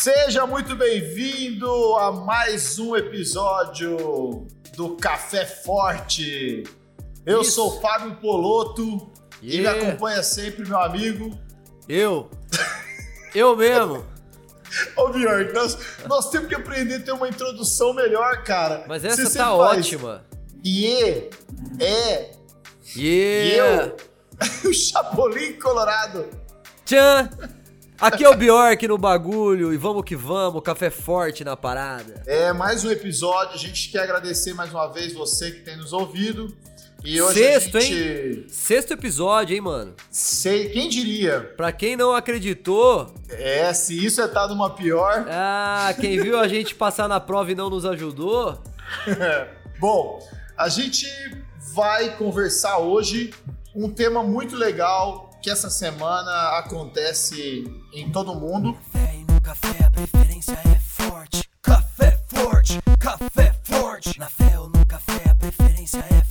Seja muito bem-vindo a mais um episódio do Café Forte. Eu Isso. sou o Fábio Poloto e me Yeah. acompanha sempre meu amigo. Eu. Eu mesmo. Ô, Bjork, nós, nós temos que aprender a ter uma introdução melhor, cara. Mas Você essa sempre tá ótima. Iê, é, e Yeah. eu, o Chapolin Colorado. Tchan. Aqui é o Bjork no bagulho e vamos que vamos, café forte na parada. É mais um episódio. A gente quer agradecer mais uma vez você que tem nos ouvido. E hoje Sexto, a gente. Sexto episódio, hein, mano? Sei, quem diria? Pra quem não acreditou, É, se isso é tá numa pior. ah, quem viu a gente passar na prova e não nos ajudou, Bom, a gente vai conversar hoje um tema muito legal que essa semana acontece em todo mundo. Café no café a preferência é forte. Café forte, café forte. Na fé ou no café a preferência é forte.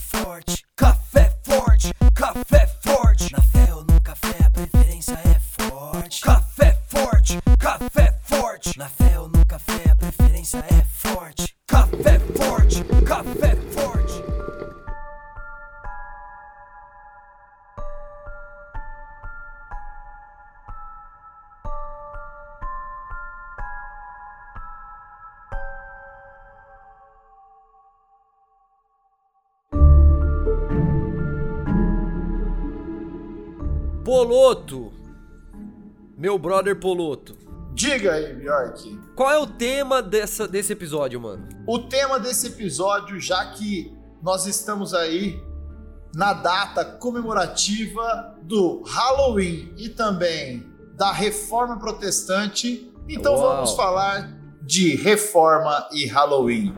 Poloto. Meu brother Poloto. Diga aí, Bjork. Qual é o tema dessa, desse episódio, mano? O tema desse episódio, já que nós estamos aí na data comemorativa do Halloween e também da Reforma Protestante, então Uau. vamos falar de Reforma e Halloween.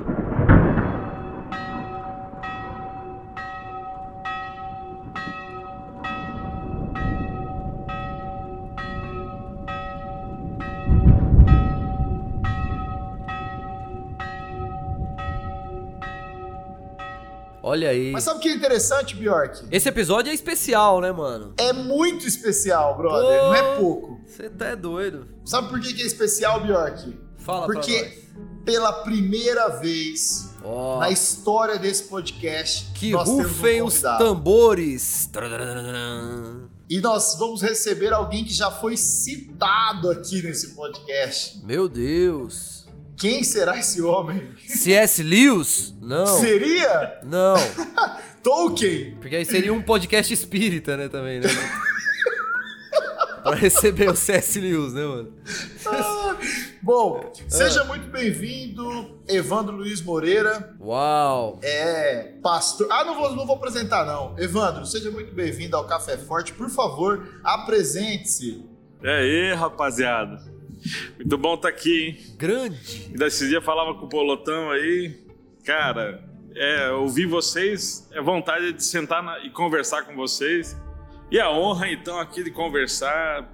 Olha aí. Mas sabe o que é interessante, Bjork? Esse episódio é especial, né, mano? É muito especial, brother, Pô. não é pouco. Você tá é doido. Sabe por que que é especial, Bjork? Fala pra Porque pela primeira vez Ó, na história desse podcast, que nós temos um rufem os tambores. E nós vamos receber alguém que já foi citado aqui nesse podcast. Meu Deus. Quem será esse homem? C.S. Lewis? Não. Seria Não. Tolkien. Porque aí seria um podcast espírita, né, também, né? pra receber o C.S. Lewis, né, mano? Bom, Ah. seja muito bem-vindo, Evandro Luiz Moreira. Uau. É pastor. Ah, não vou, não vou apresentar, não. Evandro, seja muito bem-vindo ao Café Forte. Por favor, apresente-se. E aí, rapaziada? Muito bom estar aqui, hein? Grande. Ainda esses dias falava com o Polotão aí. Cara, é, ouvir vocês é vontade de sentar na- e conversar com vocês. E a honra, então, aqui de conversar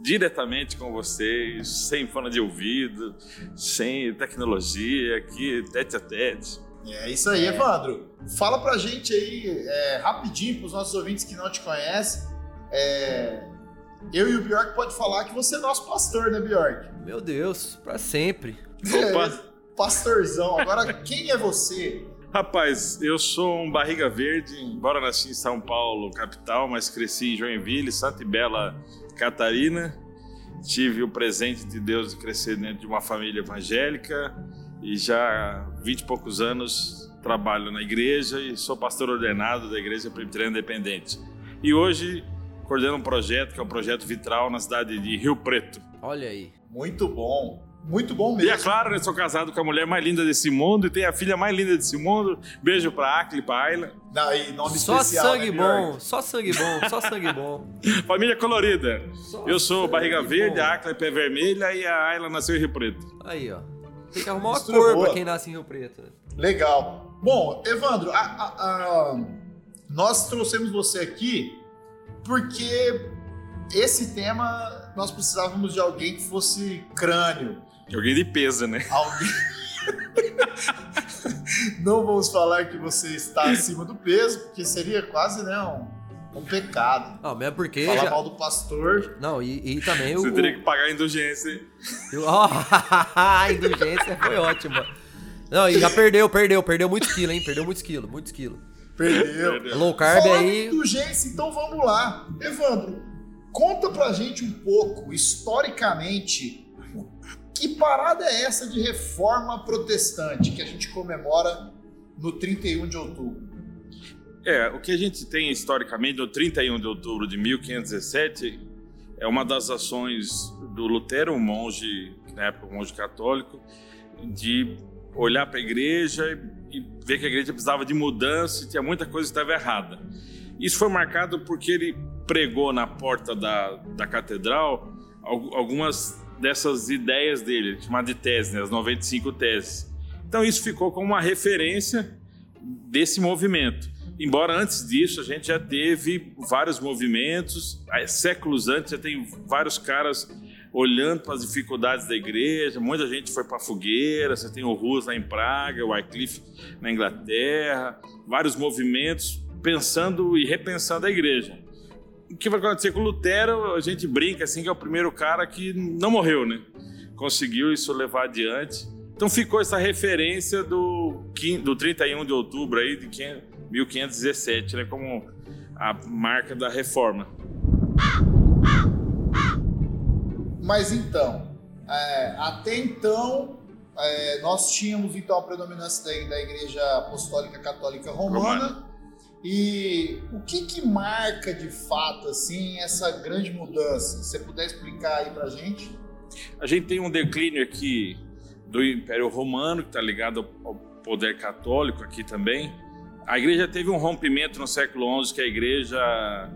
diretamente com vocês, sem fone de ouvido, sem tecnologia, aqui, tete a tete. É isso aí, Evandro. Fala pra gente aí, é, rapidinho, pros nossos ouvintes que não te conhecem. É, eu e o Bjork pode falar que você é nosso pastor, né, Bjork? Meu Deus, pra sempre. Opa! É, pastorzão. Agora, quem é você? Rapaz, eu sou um barriga verde, embora nasci em São Paulo, capital, mas cresci em Joinville, Santa e Bela, Catarina. Tive o presente de Deus de crescer dentro de uma família evangélica e já há 20 e poucos anos trabalho na igreja e sou pastor ordenado da Igreja Presbiteriana Independente. E hoje coordeno um projeto que é o Projeto Vitral na cidade de Rio Preto. Olha aí. Muito bom. Muito bom E mesmo. é claro, eu sou casado com a mulher mais linda desse mundo e tenho a filha mais linda desse mundo. Beijo pra Acre, pra Ayla. Não, e nome Só especial, sangue né, bom, só sangue bom, só sangue bom. Família colorida. Só Eu sou barriga bom. verde, a Acla é pé vermelha e a Ayla nasceu em Rio Preto. Aí, ó. Tem que arrumar uma Mistura cor boa. pra quem nasce em Rio Preto. né? Legal. Bom, Evandro, a- a- a- nós trouxemos você aqui porque esse tema nós precisávamos de alguém que fosse crânio. Alguém de peso, né? Alguém. Não vamos falar que você está acima do peso, porque seria quase né, um, Um pecado. Não, mesmo porque. Falar já- mal do pastor. Não, e, e também o. Você teria que pagar a indulgência. o- Ó, a indulgência foi ótima. Não, e já perdeu, perdeu, perdeu muitos quilos, hein? Perdeu muitos quilos, muitos quilos. Perdeu. Low carb Falando aí. em indulgência, então vamos lá. Evandro, conta pra gente um pouco, historicamente, que parada é essa de reforma protestante que a gente comemora no 31 de outubro? É, o que a gente tem historicamente no 31 de outubro de 1517 é uma das ações do Lutero, um monge, na época um monge católico, de olhar para a igreja e, e ver que a igreja precisava de mudança e tinha muita coisa que estava errada. Isso foi marcado porque ele pregou na porta da, da catedral al- algumas dessas ideias dele, chamadas de teses, né, as 95 teses. Então isso ficou como uma referência desse movimento. Embora antes disso a gente já teve vários movimentos, séculos antes já tem vários caras olhando para as dificuldades da igreja, muita gente foi para a fogueira, você tem o Rus lá em Praga, o Wycliffe na Inglaterra, vários movimentos pensando e repensando a igreja. O que vai acontecer com Lutero, a gente brinca assim que é o primeiro cara que não morreu, né? Conseguiu isso levar adiante. Então ficou essa referência do, do 31 de outubro aí de 500 1517, né, como a marca da reforma. Mas então, é, até então, é, nós tínhamos então a predominância da, da Igreja Apostólica Católica Romana. E o que que marca de fato assim essa grande mudança? Se você puder explicar aí pra gente? A gente tem um declínio aqui do Império Romano, que está ligado ao poder católico aqui também. A igreja teve um rompimento no século XI, que a igreja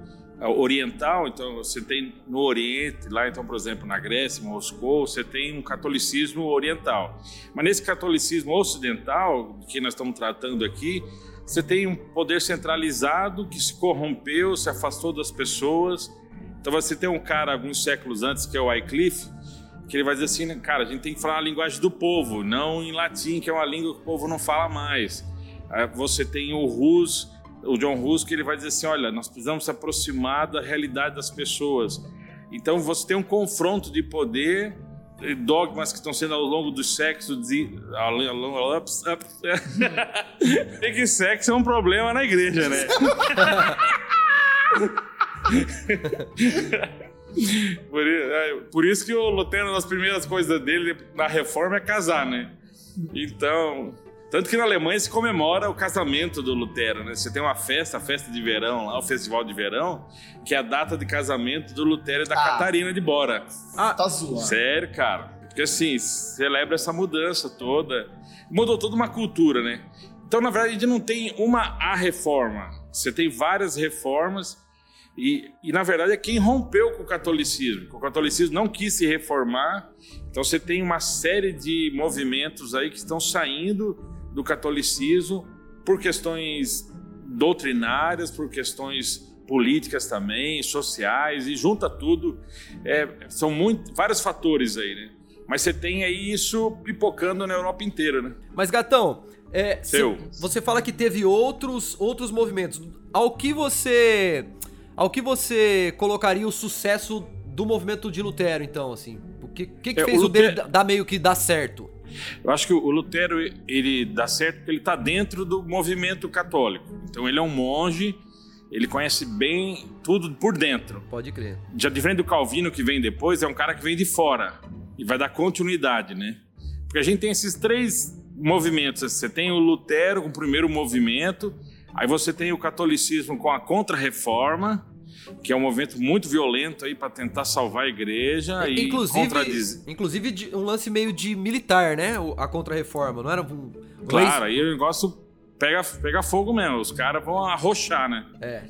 oriental, então você tem no Oriente, lá então, por exemplo, na Grécia, Moscou, você tem um catolicismo oriental. Mas nesse catolicismo ocidental, que nós estamos tratando aqui, você tem um poder centralizado que se corrompeu, se afastou das pessoas. Então você tem um cara alguns séculos antes, que é o Wycliffe, que ele vai dizer assim, cara, a gente tem que falar a linguagem do povo, não em latim, que é uma língua que o povo não fala mais. Você tem o Rus, o John Rus, que ele vai dizer assim, olha, nós precisamos se aproximar da realidade das pessoas. Então você tem um confronto de poder, eh, dogmas que estão sendo ao longo dos séculos, de, tem que sexo é um problema na igreja, né? Por, é, por isso que o Lutero, uma das primeiras coisas dele na reforma é casar, né? Então, tanto que na Alemanha se comemora o casamento do Lutero, né? Você tem uma festa, a festa de verão lá, o festival de verão, que é a data de casamento do Lutero e da Ah. Catarina de Bora. Tá zoando. Sério, cara. Porque assim, celebra essa mudança toda. Mudou toda uma cultura, né? Então, na verdade, a gente não tem uma a reforma. Você tem várias reformas. E, e, na verdade, é quem rompeu com o catolicismo. O catolicismo não quis se reformar. Então, você tem uma série de movimentos aí que estão saindo do catolicismo por questões doutrinárias, por questões políticas também, sociais, e junta tudo. É, são muito, vários fatores aí, né? Mas você tem aí isso pipocando na Europa inteira, né? Mas, Gatão, é, Seu. cê- você fala que teve outros, outros movimentos. Ao que você. Ao que você colocaria o sucesso do movimento de Lutero, então, assim? O que, que, que É, fez o o, dele Lutero- dar meio que dar certo? Eu acho que o Lutero ele dá certo porque ele está dentro do movimento católico. Então ele é um monge, ele conhece bem tudo por dentro. Pode crer. Já diferente do Calvino que vem depois, é um cara que vem de fora e vai dar continuidade, né? Porque a gente tem esses três movimentos. Você tem o Lutero com o primeiro movimento, aí você tem o catolicismo com a contra-reforma, que é um movimento muito violento aí para tentar salvar a igreja e inclusive, contradizer. inclusive um lance meio de militar, né? A contra-reforma. Não era um. um Claro, aí o negócio pega, pega fogo mesmo, os caras vão arrochar, né? É.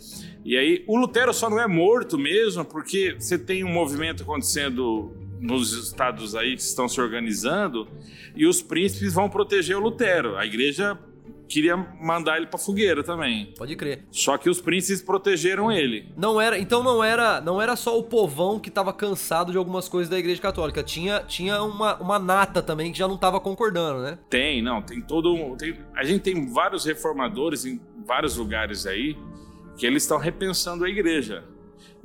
E aí, o Lutero só não é morto mesmo, porque você tem um movimento acontecendo nos estados aí que estão se organizando e os príncipes vão proteger o Lutero. A igreja queria mandar ele pra fogueira também. Pode crer. Só que os príncipes protegeram ele. Não era, então não era, não era só o povão que tava cansado de algumas coisas da Igreja Católica. Tinha, tinha uma, uma nata também que já não tava concordando, né? Tem, não, tem todo tem- a gente tem vários reformadores em vários lugares aí que eles estão repensando a igreja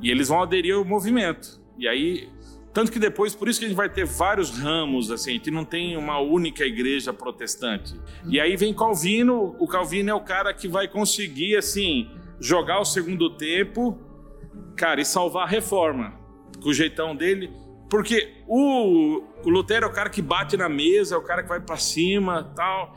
e eles vão aderir ao movimento. E aí, tanto que depois, por isso que a gente vai ter vários ramos, assim, a gente não tem uma única igreja protestante. E aí vem Calvino, o Calvino é o cara que vai conseguir, assim, jogar o segundo tempo, cara, e salvar a reforma, com o jeitão dele. Porque o, o Lutero é o cara que bate na mesa, é o cara que vai para cima tal.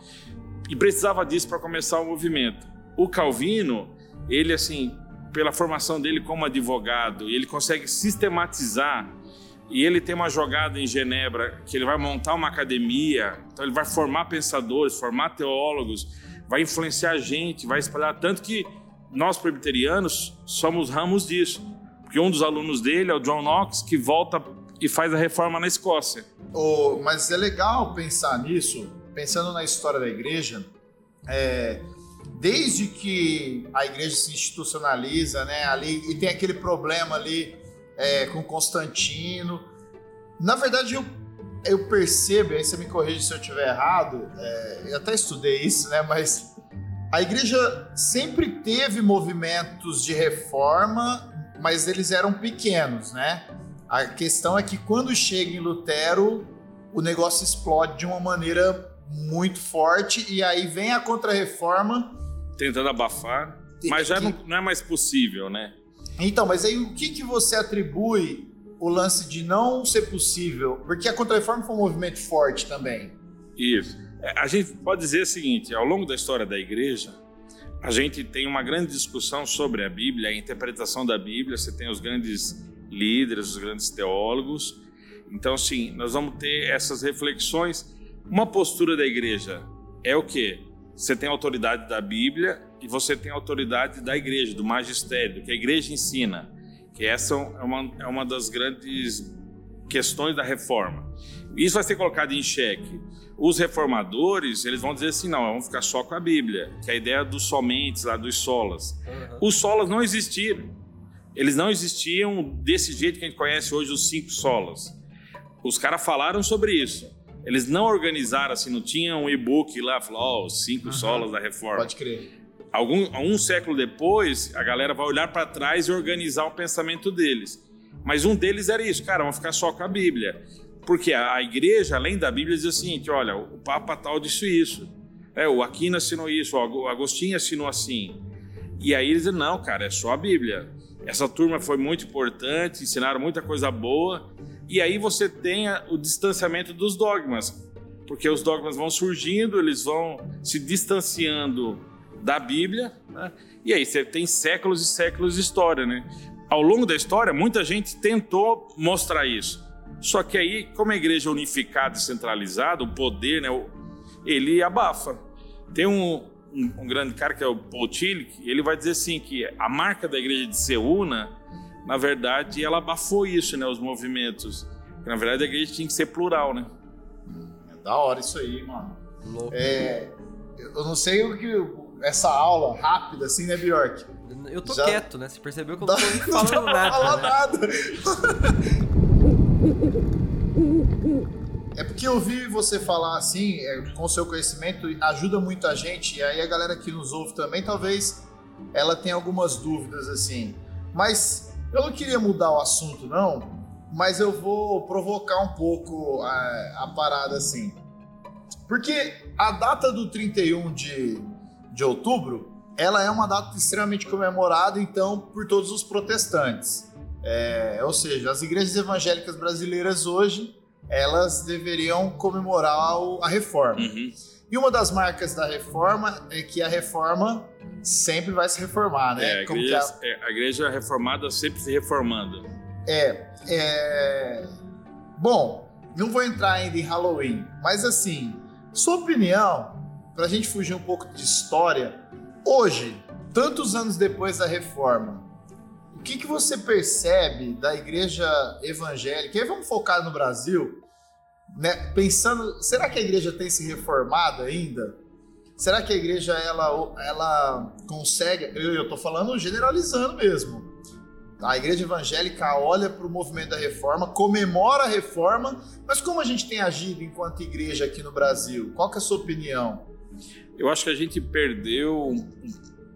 E precisava disso para começar o movimento. O Calvino, ele, assim, pela formação dele como advogado, ele consegue sistematizar e ele tem uma jogada em Genebra que ele vai montar uma academia, então ele vai formar pensadores, formar teólogos, vai influenciar gente, vai espalhar tanto que nós presbiterianos somos ramos disso. Porque um dos alunos dele é o John Knox, que volta e faz a reforma na Escócia. Oh, mas é legal pensar nisso, pensando na história da igreja. É, desde que a igreja se institucionaliza, né, ali e tem aquele problema ali é, com Constantino. Na verdade, eu, eu percebo, aí você me corrige se eu estiver errado, é, eu até estudei isso, né, mas a igreja sempre teve movimentos de reforma, mas eles eram pequenos, né? A questão é que quando chega em Lutero, o negócio explode de uma maneira muito forte e aí vem a Contra-Reforma tentando abafar, mas já não, não, é mais possível, né? Então, mas aí o que, que você atribui o lance de não ser possível? Porque a Contra-Reforma foi um movimento forte também. Isso. É, a gente pode dizer o seguinte: ao longo da história da igreja, a gente tem uma grande discussão sobre a Bíblia, a interpretação da Bíblia. Você tem os grandes líderes, os grandes teólogos. Então, sim, nós vamos ter essas reflexões. Uma postura da igreja é o quê? Você tem a autoridade da Bíblia e você tem a autoridade da igreja, do magistério, do que a igreja ensina. Que essa é uma, é uma das grandes questões da reforma. Isso vai ser colocado em xeque. Os reformadores, eles vão dizer assim, não, vamos ficar só com a Bíblia, que é a ideia dos somentes, lá dos solas. Uhum. Os solas não existiram. Eles não existiam desse jeito que a gente conhece hoje os cinco solas. Os caras falaram sobre isso. Eles não organizaram assim, não tinha um e-book lá, falou, ó, oh, os cinco uhum. solas da reforma. Pode crer. Algum, um século depois, a galera vai olhar para trás e organizar o pensamento deles. Mas um deles era isso, cara, vamos ficar só com a Bíblia. Porque a, a igreja, além da Bíblia, diz o seguinte: olha, o Papa tal disse isso. É, o Aquino assinou isso, o Agostinho assinou assim. E aí eles dizem: não, cara, é só a Bíblia. Essa turma foi muito importante, ensinaram muita coisa boa. E aí você tem o distanciamento dos dogmas, porque os dogmas vão surgindo, eles vão se distanciando da Bíblia, né? e aí você tem séculos e séculos de história, né? Ao longo da história, muita gente tentou mostrar isso. Só que aí, como a igreja é unificada e centralizada, o poder, né, ele abafa. Tem um, um, um, grande cara que é o Paul Tillich, ele vai dizer assim que a marca da igreja de ser una, na verdade, ela abafou isso, né, os movimentos. na verdade a igreja tinha que ser plural, né? É da hora isso aí, mano. Louco. É, eu não sei o que essa aula rápida assim, né, Bjork? Eu tô Já... quieto, né? Você percebeu que eu não tô falando não nada. Falando né? nada. É porque eu ouvi você falar assim, é, com o seu conhecimento, ajuda muita gente, e aí a galera que nos ouve também, talvez ela tenha algumas dúvidas assim. Mas eu não queria mudar o assunto, não, mas eu vou provocar um pouco a, a parada assim. Porque a data do 31 de, de outubro, ela é uma data extremamente comemorada, então, por todos os protestantes. É, ou seja, as igrejas evangélicas brasileiras hoje elas deveriam comemorar a reforma. Uhum. E uma das marcas da reforma é que a reforma sempre vai se reformar, né? É, a, igreja, a... É, a igreja reformada sempre se reformando. É, é. Bom, não vou entrar ainda em Halloween, mas assim, sua opinião, para a gente fugir um pouco de história, hoje, tantos anos depois da reforma, o que, que você percebe da igreja evangélica? E aí vamos focar no Brasil, né? Pensando, será que a igreja tem se reformado ainda? Será que a igreja ela, ela consegue? Eu estou falando generalizando mesmo. A igreja evangélica olha para o movimento da reforma, comemora a reforma, mas como a gente tem agido enquanto igreja aqui no Brasil? Qual é a sua opinião? Eu acho que a gente perdeu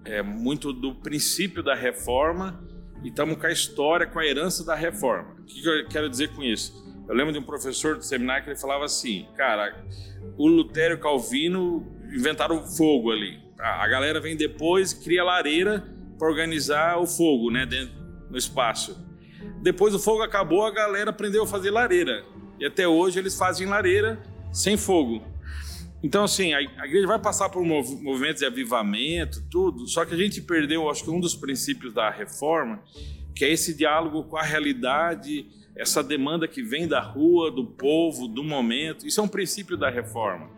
é, muito do princípio da reforma e estamos com a história, com a herança da reforma. O que eu quero dizer com isso? Eu lembro de um professor do seminário que ele falava assim, cara, o Lutero e o Calvino inventaram fogo ali. A galera vem depois, cria lareira para organizar o fogo, né, dentro no espaço. Depois o fogo acabou, a galera aprendeu a fazer lareira. E até hoje eles fazem lareira sem fogo. Então, assim, a, igreja vai passar por movimentos de avivamento, tudo, só que a gente perdeu, acho que um dos princípios da reforma, que é esse diálogo com a realidade, essa demanda que vem da rua, do povo, do momento. Isso é um princípio da reforma.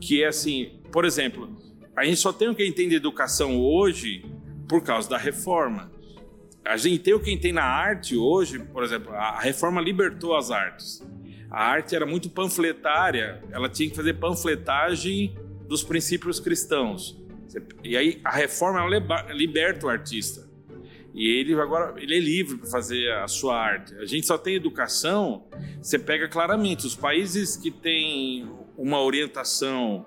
Que é assim, por exemplo, a gente só tem o que entende educação hoje por causa da reforma. A gente tem o que tem na arte hoje, por exemplo, a reforma libertou as artes a arte era muito panfletária, ela tinha que fazer panfletagem dos princípios cristãos. E aí a reforma liberta o artista. E ele agora ele é livre para fazer a sua arte. A gente só tem educação, você pega claramente os países que têm uma orientação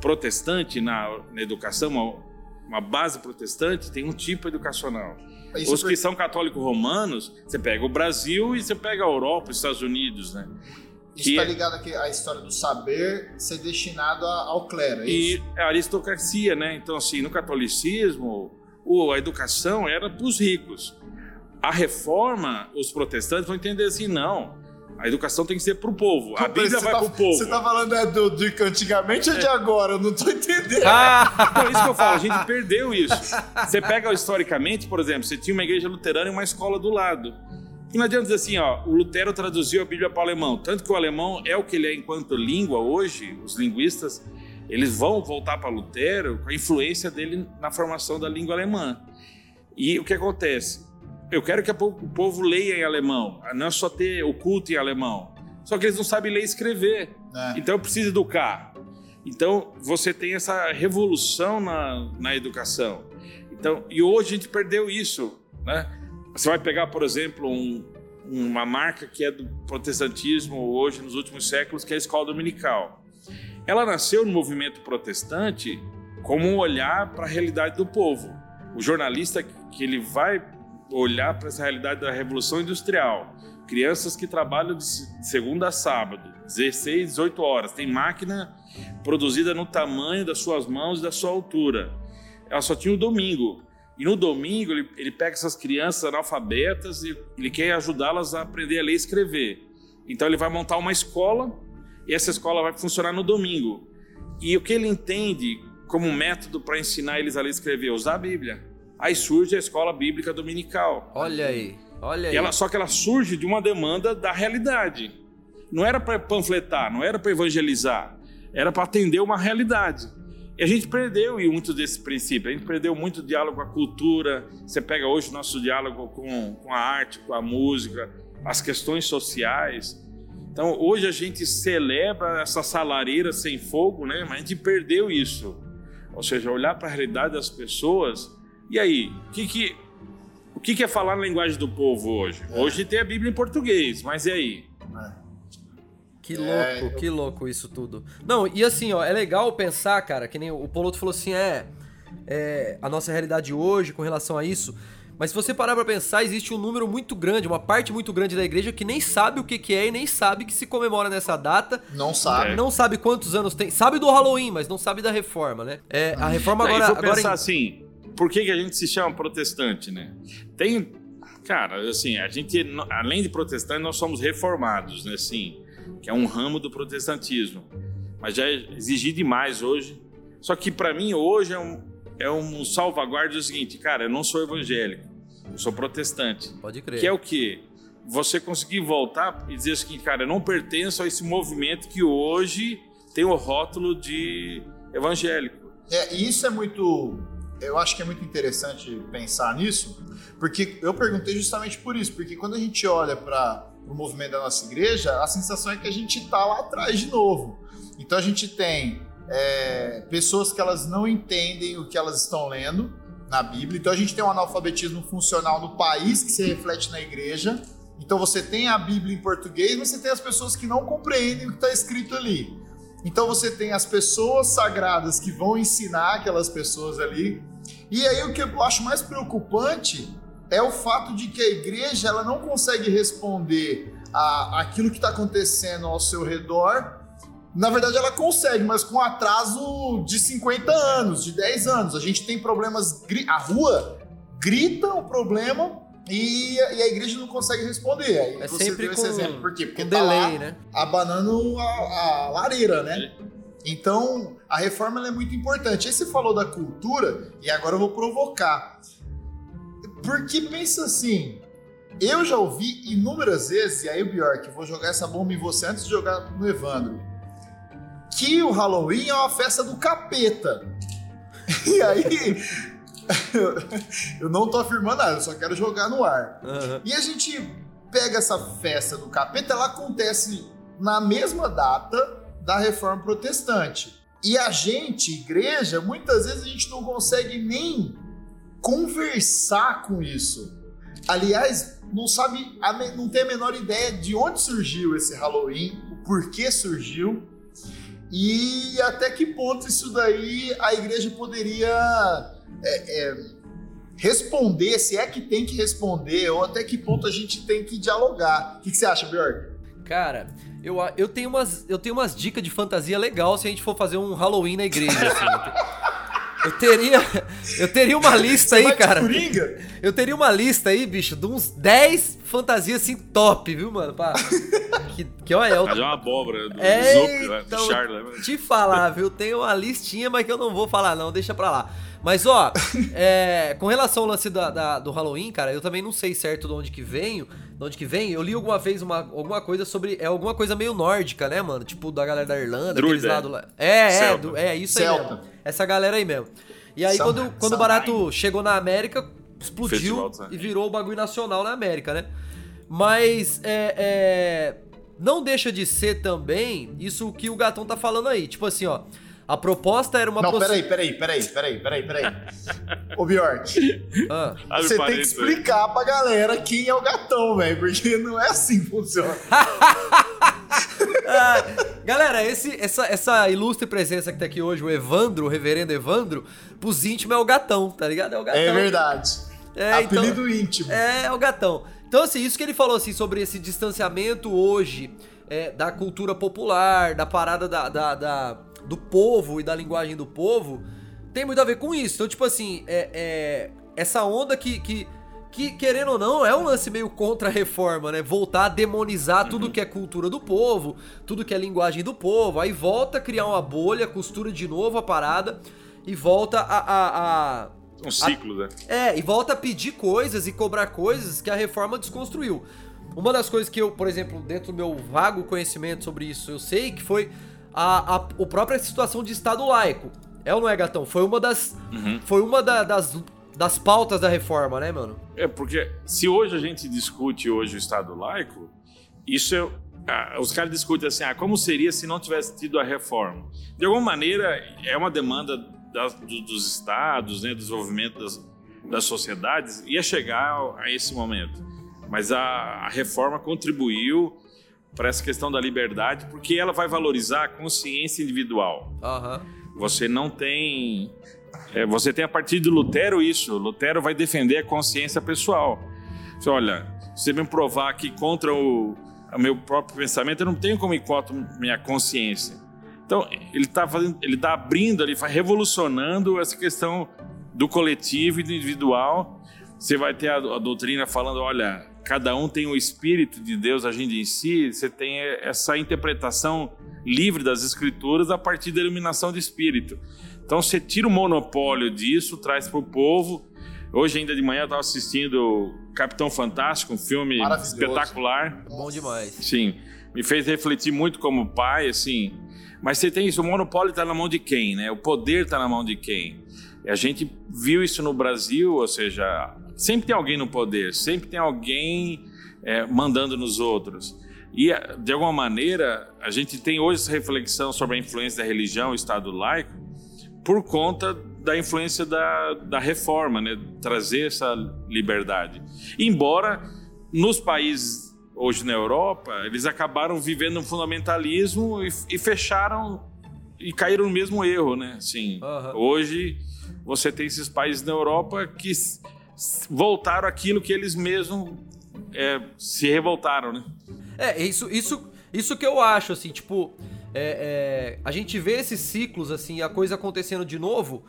protestante na, na educação, uma, uma base protestante, tem um tipo educacional. Isso Os que são católicos romanos, você pega o Brasil e você pega a Europa, os Estados Unidos, né? Isso está ligado aqui à história do saber ser destinado ao clero, é E a aristocracia, né? Então, assim, no catolicismo, a educação era para os ricos. A reforma, os protestantes vão entender assim, não, a educação tem que ser para o povo. A Bíblia vai tá, para o povo. Você está falando é do, do antigamente ou de agora? Eu não estou entendendo. Ah, então, isso que eu falo, a gente perdeu isso. Você pega historicamente, por exemplo, você tinha uma igreja luterana e uma escola do lado. E não adianta dizer assim, ó, o Lutero traduziu a Bíblia para o alemão. Tanto que o alemão é o que ele é enquanto língua hoje, os linguistas, eles vão voltar para Lutero com a influência dele na formação da língua alemã. E o que acontece? Eu quero que o povo leia em alemão, não é só ter o culto em alemão. Só que eles não sabem ler e escrever. É. Então eu preciso educar. Então você tem essa revolução na, na educação. Então, e hoje a gente perdeu isso. Né? Você vai pegar, por exemplo, um, uma marca que é do protestantismo hoje, nos últimos séculos, que é a escola dominical. Ela nasceu no movimento protestante como um olhar para a realidade do povo. O jornalista que ele vai olhar para essa realidade da revolução industrial. Crianças que trabalham de segunda a sábado, 16, 18 horas, tem máquina produzida no tamanho das suas mãos e da sua altura. Ela só tinha o domingo. E no domingo ele, ele pega essas crianças analfabetas e ele quer ajudá-las a aprender a ler e escrever. Então ele vai montar uma escola e essa escola vai funcionar no domingo. E o que ele entende como método para ensinar eles a ler e escrever? Usar a Bíblia. Aí surge a escola bíblica dominical. Olha aí, olha aí. Ela, só que ela surge de uma demanda da realidade. Não era para panfletar, não era para evangelizar, era para atender uma realidade. E a gente perdeu muito desse princípio, a gente perdeu muito diálogo com a cultura. Você pega hoje o nosso diálogo com, com a arte, com a música, as questões sociais. Então hoje a gente celebra essa salareira sem fogo, né? mas a gente perdeu isso. Ou seja, olhar para a realidade das pessoas e aí, o que, que, o que, que é falar na linguagem do povo hoje? É. Hoje tem a Bíblia em português, mas e aí? É. Que louco, é, eu... que louco isso tudo. Não, e assim, ó, é legal pensar, cara, que nem o Poloto falou assim, é, é a nossa realidade hoje com relação a isso. Mas se você parar pra pensar, existe um número muito grande, uma parte muito grande da igreja que nem sabe o que, que é e nem sabe que se comemora nessa data. Não sabe. Não sabe quantos anos tem. Sabe do Halloween, mas não sabe da reforma, né? É, a reforma agora. Não, agora pensar em... assim, por que, que a gente se chama protestante, né? Tem, cara, assim, a gente, além de protestante, nós somos reformados, né? Assim, que é um ramo do protestantismo. Mas já é exigir demais hoje. Só que para mim hoje é um, é um salvaguarda o seguinte, cara, eu não sou evangélico, eu sou protestante. Pode crer. Que é o quê? Você conseguir voltar e dizer o seguinte, cara, eu não pertenço a esse movimento que hoje tem o rótulo de evangélico. É, e isso é muito eu acho que é muito interessante pensar nisso, porque eu perguntei justamente por isso, porque quando a gente olha para o movimento da nossa igreja, a sensação é que a gente está lá atrás de novo. Então a gente tem é, pessoas que elas não entendem o que elas estão lendo na Bíblia, então a gente tem um analfabetismo funcional no país que se reflete na igreja. Então você tem a Bíblia em português, mas você tem as pessoas que não compreendem o que está escrito ali. Então você tem as pessoas sagradas que vão ensinar aquelas pessoas ali, E aí o que eu acho mais preocupante é o fato de que a igreja ela não consegue responder a aquilo que está acontecendo ao seu redor. Na verdade, ela consegue, mas com atraso de 50 anos, de 10 anos. A gente tem problemas. A rua grita o problema e, e, a igreja não consegue responder. Aí é sempre com, esse exemplo. Por quê? Porque tá delay, lá né? abanando a, a, lareira, né? Então, a reforma é muito importante. Aí você falou da cultura, e agora eu vou provocar. Porque pensa assim, eu já ouvi inúmeras vezes, e aí o Bjork, vou jogar essa bomba em você antes de jogar no Evandro, que o Halloween é uma festa do capeta. E aí, eu não tô afirmando nada, eu só quero jogar no ar. Uhum. E a gente pega essa festa do capeta, ela acontece na mesma data da reforma protestante. E a gente, igreja, muitas vezes a gente não consegue nem conversar com isso. Aliás, não sabe, não tem a menor ideia de onde surgiu esse Halloween, o porquê surgiu e até que ponto isso daí a igreja poderia é, é, responder, se é que tem que responder, ou até que ponto a gente tem que dialogar. O que, que você acha, Björk? Cara, eu, eu, tenho umas, eu tenho umas dicas de fantasia legal se a gente for fazer um Halloween na igreja. Assim. Eu teria, eu teria uma lista Você aí, cara. Eu teria uma lista aí, bicho, de uns 10 fantasias assim top, viu, mano? Pra, que, que olha, eu... Fazer uma abóbora do é, Zop, né? então, Charlie. Te falar, viu? Tem uma listinha, mas que eu não vou falar, não. Deixa pra lá. Mas, ó, é, com relação ao lance da, da, do Halloween, cara, eu também não sei certo de onde que venho. De onde que vem. Eu li alguma vez uma, alguma coisa sobre. É alguma coisa meio nórdica, né, mano? Tipo, da galera da Irlanda, Druida. aqueles lados lá. É, é, do, é, isso aí Celta. mesmo. Essa galera aí mesmo. E aí, quando, quando o Barato chegou na América, explodiu Festival, e virou o bagulho nacional na América, né? Mas é, é, não deixa de ser também isso que o Gatão tá falando aí. Tipo assim, ó. A proposta era uma... Não, peraí, peraí, peraí, peraí, peraí, peraí. Ô, Bjork, ah. você tem que explicar pra galera quem é o gatão, velho, porque não é assim que funciona. ah, galera, esse, essa, essa ilustre presença que tá aqui hoje, o Evandro, o reverendo Evandro, pros íntimos é o gatão, tá ligado? É o gatão. É verdade. É, Apelido então, íntimo. É, é o gatão. Então, assim, isso que ele falou, assim, sobre esse distanciamento hoje é, da cultura popular, da parada da, da, da do povo e da linguagem do povo, tem muito a ver com isso. Então, tipo assim, é, é essa onda que, que, que, querendo ou não, é um lance meio contra a reforma, né? Voltar a demonizar uhum. tudo que é cultura do povo, tudo que é linguagem do povo. Aí volta a criar uma bolha, costura de novo a parada e volta a. a, a um ciclo, né? É, e volta a pedir coisas e cobrar coisas que a reforma desconstruiu. Uma das coisas que eu, por exemplo, dentro do meu vago conhecimento sobre isso, eu sei que foi a, a, a própria situação de Estado laico. É ou não é, Gatão? Foi uma das. Uhum. Foi uma da, das, das pautas da reforma, né, mano? É, porque se hoje a gente discute hoje o Estado laico, isso é. Ah, os caras discutem assim, ah, como seria se não tivesse tido a reforma? De alguma maneira, é uma demanda das, do, dos estados, né, do desenvolvimento das, das sociedades, ia chegar a esse momento. Mas a, a reforma contribuiu para essa questão da liberdade, porque ela vai valorizar a consciência individual. Uhum. Você não tem. É, você tem a partir de Lutero isso. Lutero vai defender a consciência pessoal. Você, olha, você me provar que contra o, o, meu próprio pensamento, eu não tenho como ir contra minha consciência. Então, ele está fazendo, ele está abrindo, ele está revolucionando essa questão do coletivo e do individual. Você vai ter a, a doutrina falando, olha, cada um tem o Espírito de Deus agindo em si, você tem essa interpretação livre das Escrituras a partir da iluminação do Espírito. Então você tira o monopólio disso, traz para o povo. Hoje, ainda de manhã, eu estava assistindo Capitão Fantástico, um filme espetacular. Bom demais. Sim, me fez refletir muito como pai, assim. Mas você tem isso, o monopólio está na mão de quem, né? O poder está na mão de quem? A gente viu isso no Brasil, ou seja, sempre tem alguém no poder, sempre tem alguém é, mandando nos outros. E, de alguma maneira, a gente tem hoje essa reflexão sobre a influência da religião, o Estado laico, por conta da influência da, da reforma, né? trazer essa liberdade. Embora nos países hoje na Europa, eles acabaram vivendo um fundamentalismo e, e fecharam e caíram no mesmo erro, né? Assim, uhum. Hoje você tem esses países na Europa que voltaram aquilo que eles mesmos é, se revoltaram, né? É, isso, isso, isso que eu acho, assim, tipo, é, é, a gente vê esses ciclos, assim, a coisa acontecendo de novo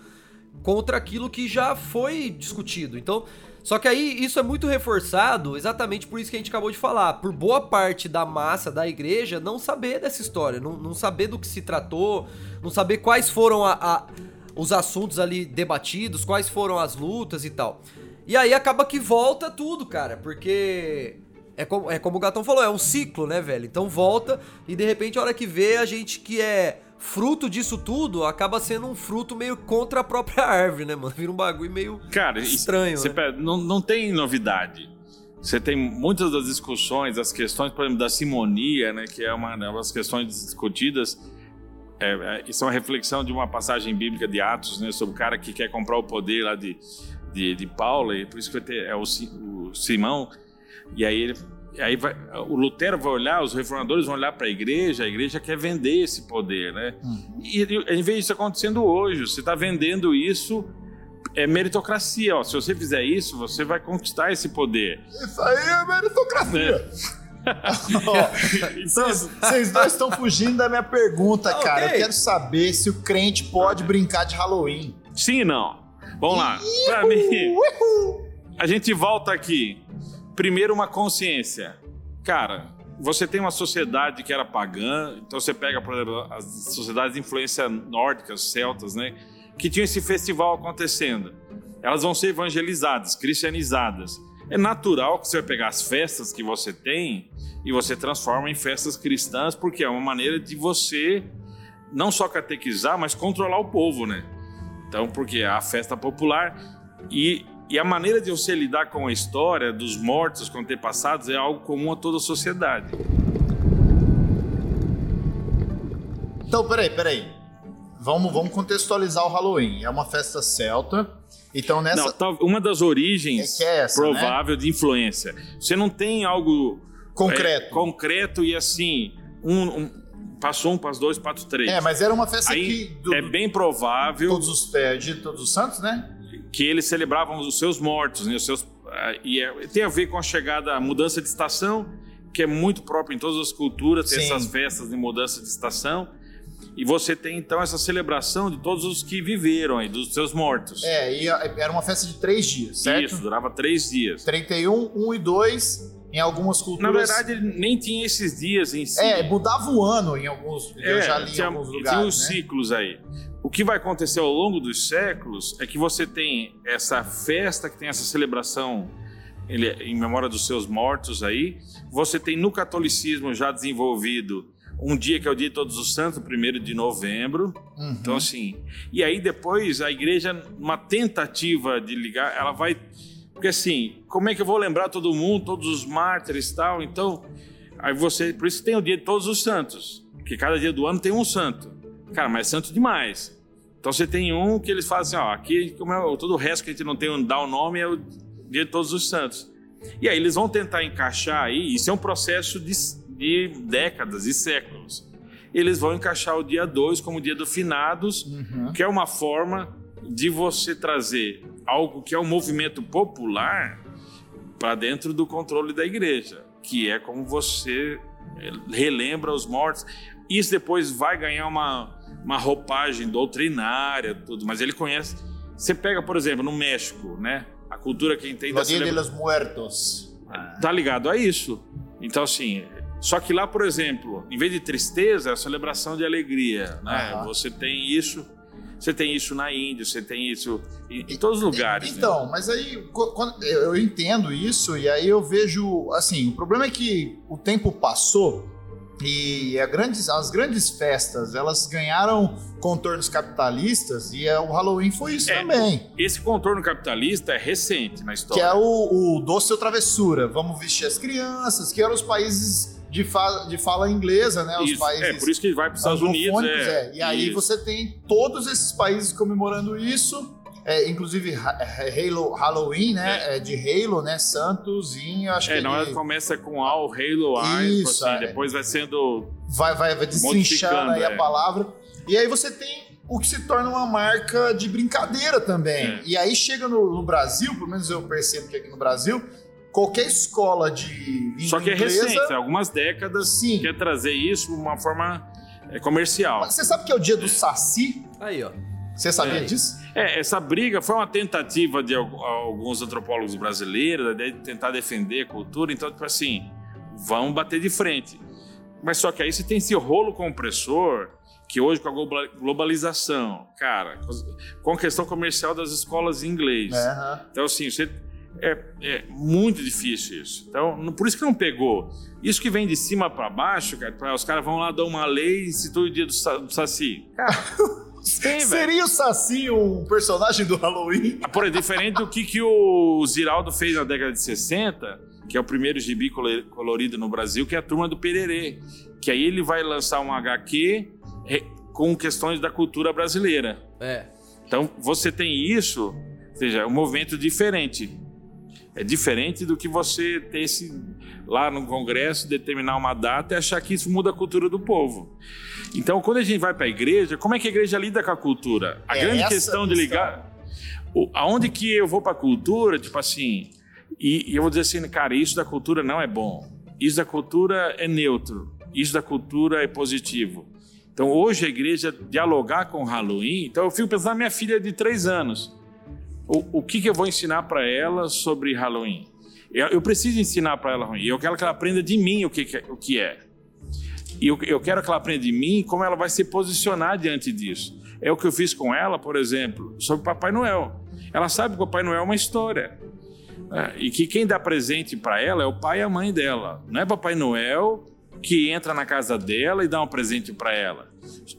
contra aquilo que já foi discutido. Então, só que aí isso é muito reforçado exatamente por isso que a gente acabou de falar, por boa parte da massa da igreja não saber dessa história, não, não saber do que se tratou, não saber quais foram a, a, os assuntos ali debatidos, quais foram as lutas e tal. E aí acaba que volta tudo, cara, porque é como, é como o Gatão falou, é um ciclo, né, velho? Então volta e de repente a hora que vê a gente que é fruto disso tudo acaba sendo um fruto meio contra a própria árvore, né, mano? Vira um bagulho meio Cara, estranho. Você né? não, não tem novidade. Você tem muitas das discussões, as questões, por exemplo, da simonia, né, que é uma das questões discutidas. É, é, isso é uma reflexão de uma passagem bíblica de Atos, né, sobre o cara que quer comprar o poder lá de, de, de Paulo, e por isso que vai ter, é o, o Simão, e aí ele aí vai, o Lutero vai olhar, os reformadores vão olhar para a igreja, a igreja quer vender esse poder, né? Uhum. E, e em vez disso acontecendo hoje, você está vendendo isso, é meritocracia. Ó. Se você fizer isso, você vai conquistar esse poder. Isso aí é meritocracia. É. então, vocês dois estão fugindo da minha pergunta, cara. Okay. Eu quero saber se o crente pode brincar de Halloween. Sim e não. Vamos lá. Pra mim, a gente volta aqui. Primeiro, uma consciência. Cara, você tem uma sociedade que era pagã, então você pega, por exemplo, as sociedades de influência nórdicas, celtas, né? Que tinham esse festival acontecendo. Elas vão ser evangelizadas, cristianizadas. É natural que você vai pegar as festas que você tem e você transforma em festas cristãs, porque é uma maneira de você não só catequizar, mas controlar o povo, né? Então, porque é a festa popular e e a maneira de você lidar com a história dos mortos, com antepassados, é algo comum a toda a sociedade. Então, peraí, peraí. Vamos, vamos contextualizar o Halloween. É uma festa celta. Então, nessa. Não, uma das origens é, é essa, provável né? de influência. Você não tem algo. Concreto. É, concreto e assim. Um, um, passou um, passou dois, passou três. É, mas era uma festa Aí, que. Do, é bem provável. Todos os, é, de todos os santos, né? que eles celebravam os seus mortos, né, os seus, ah, e é, tem a ver com a chegada, a mudança de estação, que é muito próprio em todas as culturas, ter essas festas de mudança de estação. E você tem então essa celebração de todos os que viveram aí, dos seus mortos. É, e era uma festa de três dias, certo? Isso, durava três dias. 31, 1 e 2, em algumas culturas. Na verdade, nem tinha esses dias em si. É, mudava o ano em alguns. É, eu já li tinha, em alguns lugares. Tinha os né? ciclos aí. O que vai acontecer ao longo dos séculos é que você tem essa festa, que tem essa celebração ele, em memória dos seus mortos aí. Você tem no catolicismo já desenvolvido um dia que é o dia de Todos os Santos, primeiro de novembro. Uhum. Então, assim. E aí depois a igreja, uma tentativa de ligar, ela vai. Porque assim, como é que eu vou lembrar todo mundo, todos os mártires e tal? Então, aí você. Por isso tem o dia de Todos os Santos, que cada dia do ano tem um santo. Cara, mas é santo demais. Então você tem um que eles falam assim, ó, aqui como é, todo o resto que a gente não tem um dá o nome é o dia de todos os santos. E aí eles vão tentar encaixar aí, isso é um processo de, de décadas e séculos. Eles vão encaixar o dia 2 como o dia do finados, uhum. que é uma forma de você trazer algo que é um movimento popular para dentro do controle da igreja, que é como você eh, relembra os mortos. Isso depois vai ganhar uma, uma roupagem doutrinária, tudo, mas ele conhece. Você pega, por exemplo, no México, né? A cultura que tem da celebra... de los Muertos. Tá ligado a isso. Então, assim, só que lá, por exemplo, em vez de tristeza, é a celebração de alegria, né? Uhum. Você tem isso, você tem isso na Índia, você tem isso em, em todos os lugares. Né? Então, né? mas aí eu entendo isso e aí eu vejo, assim, o problema é que o tempo passou e grandes, as grandes festas, elas ganharam contornos capitalistas e o Halloween foi isso é, também. Esse contorno capitalista é recente na história. Que é o, o doce ou travessura. Vamos vestir as crianças, que eram os países de, fa de fala inglesa, né? Os isso, países é, por isso que vai para os Estados Unidos. É, é. E aí você tem todos esses países comemorando isso é, inclusive é, Halo, Halloween, né? É. é. de Halo, né? Santosinho, acho é, que. Não, ela começa com Al, Halo, I, Isso, assim, é. depois vai sendo. Vai, vai, vai destrinchando aí a é. palavra. E aí você tem o que se torna uma marca de brincadeira também. É. E aí chega no, no Brasil, pelo menos eu percebo que aqui no Brasil, qualquer escola de língua Só que é inglesa, recente, há algumas décadas Sim. quer trazer isso de uma forma é, comercial. Você sabe que é o dia do Saci? Aí, ó. Você sabia É. disso? É, essa briga foi uma tentativa de al- alguns antropólogos brasileiros de tentar defender a cultura, então, tipo assim, vamos bater de frente. Mas só que aí você tem esse rolo compressor, que hoje com a globa- globalização, cara, com a questão comercial das escolas em inglês. É. Então, assim, você, é, é muito difícil isso. Então, não- por isso que não pegou. Isso que vem de cima para baixo, cara, pra- os caras vão lá dar uma lei e institui o dia do, sa- do Saci. Tem, velho. Seria o Saci um personagem do Halloween? Por exemplo, diferente do que, que o Ziraldo fez na década de 60, que é o primeiro gibi colo- colorido no Brasil, que é a Turma do Pererê. Que aí ele vai lançar um HQ com questões da cultura brasileira. É. Então, você tem isso, ou seja, é um movimento diferente. É diferente do que você ter esse lá no Congresso, determinar uma data e achar que isso muda a cultura do povo. Então, quando a gente vai para a igreja, como é que a igreja lida com a cultura? A É grande questão de ligar. o- aonde que eu vou para a cultura, tipo assim, e, e eu vou dizer assim, cara, isso da cultura não é bom. Isso da cultura é neutro. Isso da cultura é positivo. Então, hoje a igreja dialogar com o Halloween. Então, eu fico pensando na minha filha de três anos. O, o que, que eu vou ensinar para ela sobre Halloween? Eu, eu preciso ensinar para ela Halloween. Eu quero que ela aprenda de mim o que, que é- o que é. E eu, eu quero que ela aprenda de mim como ela vai se posicionar diante disso. É o que eu fiz com ela, por exemplo, sobre Papai Noel. Ela sabe que o Papai Noel é uma história. né? E que quem dá presente para ela é o pai e a mãe dela. Não é Papai Noel que entra na casa dela e dá um presente para ela.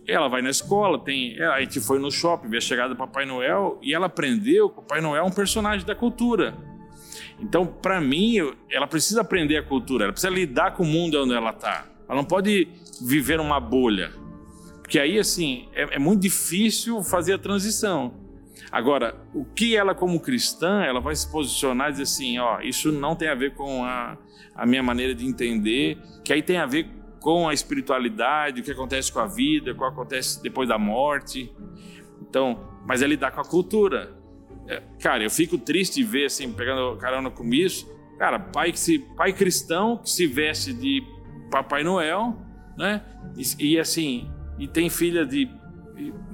Ela vai na escola, tem, a gente foi no shopping ver a chegada do Papai Noel e ela aprendeu que o Papai Noel é um personagem da cultura. Então, para mim, ela precisa aprender a cultura, ela precisa lidar com o mundo onde ela está. Ela não pode viver numa bolha. Porque aí, assim, é, é muito difícil fazer a transição. Agora, o que ela, como cristã, ela vai se posicionar e dizer assim: ó, isso não tem a ver com a, a minha maneira de entender, que aí tem a ver com a espiritualidade, o que acontece com a vida, o que acontece depois da morte. Então, mas é lidar com a cultura. É, cara, eu fico triste de ver, assim, pegando carona com isso, cara, pai, que se, pai cristão que se veste de Papai Noel, né? E, e, assim, e tem filha de,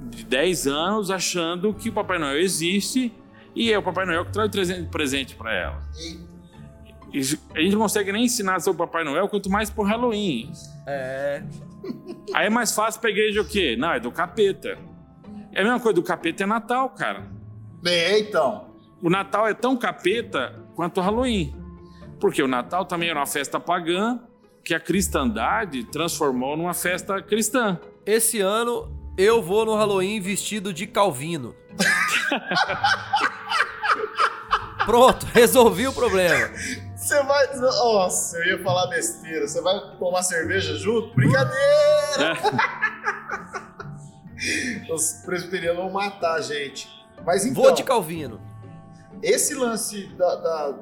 de 10 anos achando que o Papai Noel existe e é o Papai Noel que traz o presente- para ela. Isso- a gente não consegue nem ensinar sobre o Papai Noel, quanto mais por Halloween. É. Aí é mais fácil pra igreja o quê? Não, é do capeta. É a mesma coisa do capeta é Natal, cara. É, então. O Natal é tão capeta quanto o Halloween. Porque o Natal também era uma festa pagã que a cristandade transformou numa festa cristã. Esse ano eu vou no Halloween vestido de Calvino. Pronto, resolvi o problema. Você vai. Nossa, eu ia falar besteira. Você vai tomar cerveja junto? Brincadeira! Os presbiterianos vão matar a gente. Mas então, Vou de Calvino. esse lance da, da-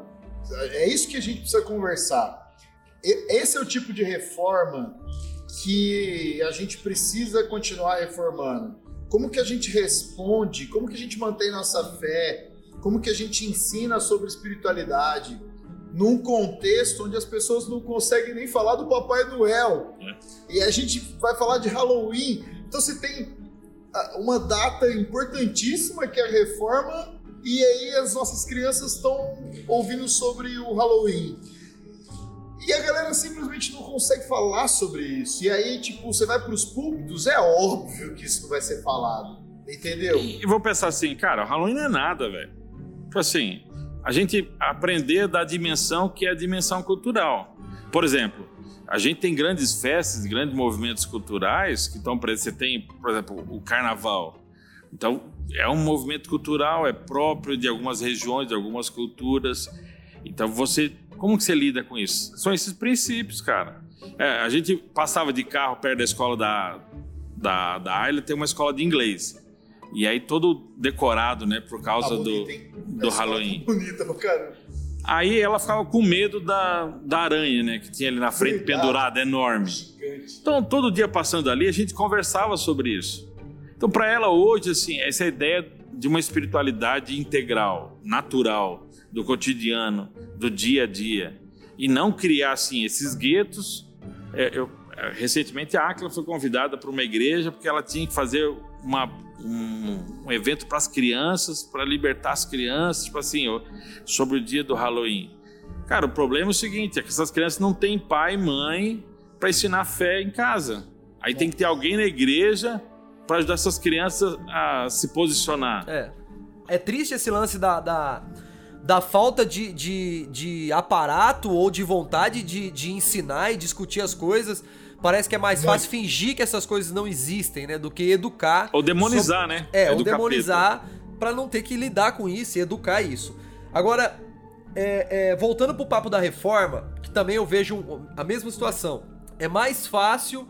É isso que a gente precisa conversar. Esse é o tipo de reforma que a gente precisa continuar reformando. Como que a gente responde? Como que a gente mantém nossa fé? Como que a gente ensina sobre espiritualidade? Num contexto onde as pessoas não conseguem nem falar do Papai Noel. E a gente vai falar de Halloween. Então você tem ah, uma data importantíssima que é a reforma e aí as nossas crianças estão ouvindo sobre o Halloween. E a galera simplesmente não consegue falar sobre isso. E aí, tipo, você vai pros púlpitos, é óbvio que isso não vai ser falado. Entendeu? E vou pensar assim, cara, o Halloween não é nada, velho. Tipo assim, a gente aprender da dimensão que é a dimensão cultural. Por exemplo, a gente tem grandes festas, grandes movimentos culturais que estão presentes. Você tem, por exemplo, o carnaval. Então, é um movimento cultural, é próprio de algumas regiões, de algumas culturas. Então, você, como que você lida com isso? São esses princípios, cara. É, a gente passava de carro perto da escola da, da, da Ayla, tem uma escola de inglês. E aí todo decorado, né, por causa Tá do, do Halloween. Bonita pra caramba. Aí ela ficava com medo da, da aranha, né, que tinha ali na frente Verdade. pendurada, enorme. Gigante. Então, todo dia passando ali, a gente conversava sobre isso. Então, para ela hoje, assim, essa ideia de uma espiritualidade integral, natural, do cotidiano, do dia a dia, e não criar assim esses guetos. É, eu, é, recentemente a Acla foi convidada para uma igreja porque ela tinha que fazer uma, um, um evento para as crianças, para libertar as crianças, tipo assim, sobre o dia do Halloween. Cara, o problema é o seguinte: é que essas crianças não têm pai e mãe para ensinar fé em casa. Aí tem que ter alguém na igreja para ajudar essas crianças a se posicionar. É. É triste esse lance da, da, da falta de, de, de aparato ou de vontade de, de ensinar e discutir as coisas. Parece que é mais fácil fingir que essas coisas não existem, né? Do que educar. Ou demonizar, sobre... né? É, ou demonizar para não ter que lidar com isso e educar isso. Agora, é, é, voltando pro papo da reforma, que também eu vejo a mesma situação. É mais fácil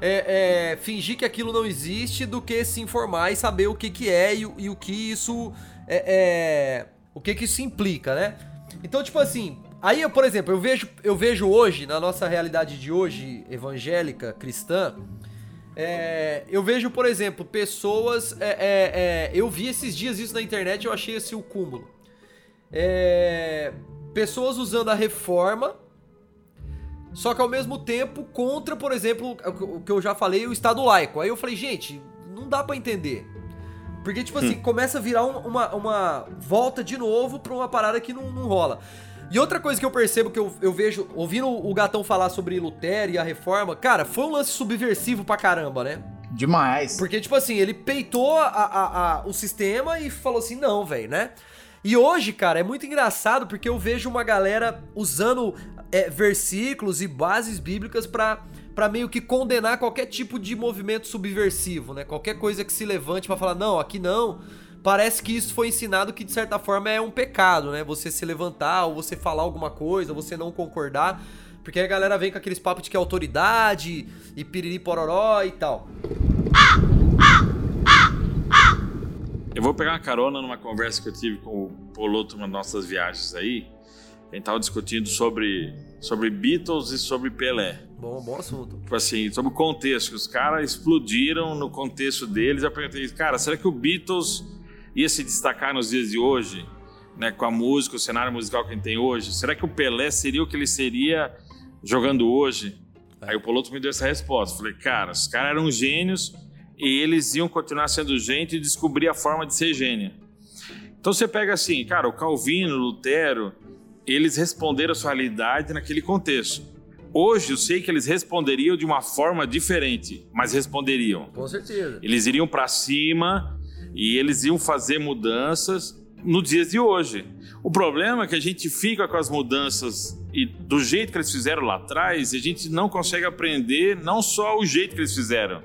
é, é, fingir que aquilo não existe do que se informar e saber o que, que é e, e o que isso é, é, o que que isso implica, né? Então, tipo assim, aí, por exemplo, eu vejo, eu vejo hoje, na nossa realidade de hoje, evangélica, cristã, é, eu vejo, por exemplo, pessoas. É, é, é eu vi esses dias isso na internet eu achei esse o cúmulo. É, pessoas usando a reforma só que ao mesmo tempo contra, por exemplo, o que eu já falei, o Estado laico. Aí eu falei, gente, não dá para entender. Porque, tipo assim, hum. começa a virar uma, uma volta de novo pra uma parada que não, não rola. E outra coisa que eu percebo que eu, eu vejo, ouvindo o Gatão falar sobre Lutero e a reforma, cara, foi um lance subversivo pra caramba, né? Demais. Porque, tipo assim, ele peitou a, a, a, o sistema e falou assim, não, velho, né? E hoje, cara, é muito engraçado porque eu vejo uma galera usando é, versículos e bases bíblicas para para meio que condenar qualquer tipo de movimento subversivo, né? Qualquer coisa que se levante para falar não, aqui não. Parece que isso foi ensinado que de certa forma é um pecado, né? Você se levantar ou você falar alguma coisa, ou você não concordar, porque a galera vem com aqueles papos de que é autoridade e piriri pororó e tal. Eu vou pegar uma carona numa conversa que eu tive com o Poloto nas nossas viagens aí. A gente tava discutindo sobre, sobre Beatles e sobre Pelé. Bom, bom assunto. Tipo assim, sobre o contexto, os caras explodiram no contexto deles. Eu perguntei, cara, será que o Beatles ia se destacar nos dias de hoje? Né, com a música, o cenário musical que a gente tem hoje? Será que o Pelé seria o que ele seria jogando hoje? Aí o Poloto me deu essa resposta. Falei, cara, os caras eram gênios e eles iam continuar sendo gente e descobrir a forma de ser gênio. Então você pega assim, cara, o Calvino, o Lutero, eles responderam a sua realidade naquele contexto. Hoje eu sei que eles responderiam de uma forma diferente, mas responderiam. Com certeza. Eles iriam para cima e eles iam fazer mudanças nos dias de hoje. O problema é que a gente fica com as mudanças e do jeito que eles fizeram lá atrás, a gente não consegue aprender não só o jeito que eles fizeram,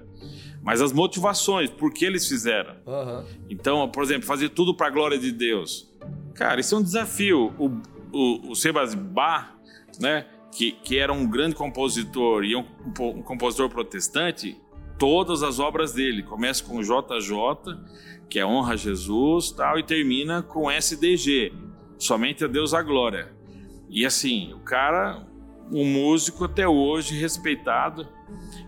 mas as motivações, por que eles fizeram. Uhum. Então, por exemplo, fazer tudo para a glória de Deus. Cara, isso é um desafio. O, o, o Sebas Bach, né, que, que era um grande compositor e um, um compositor protestante, todas as obras dele, começa com JJ, que é honra a Jesus, tal, e termina com SDG, somente a Deus a glória. E assim, o cara, um músico até hoje respeitado.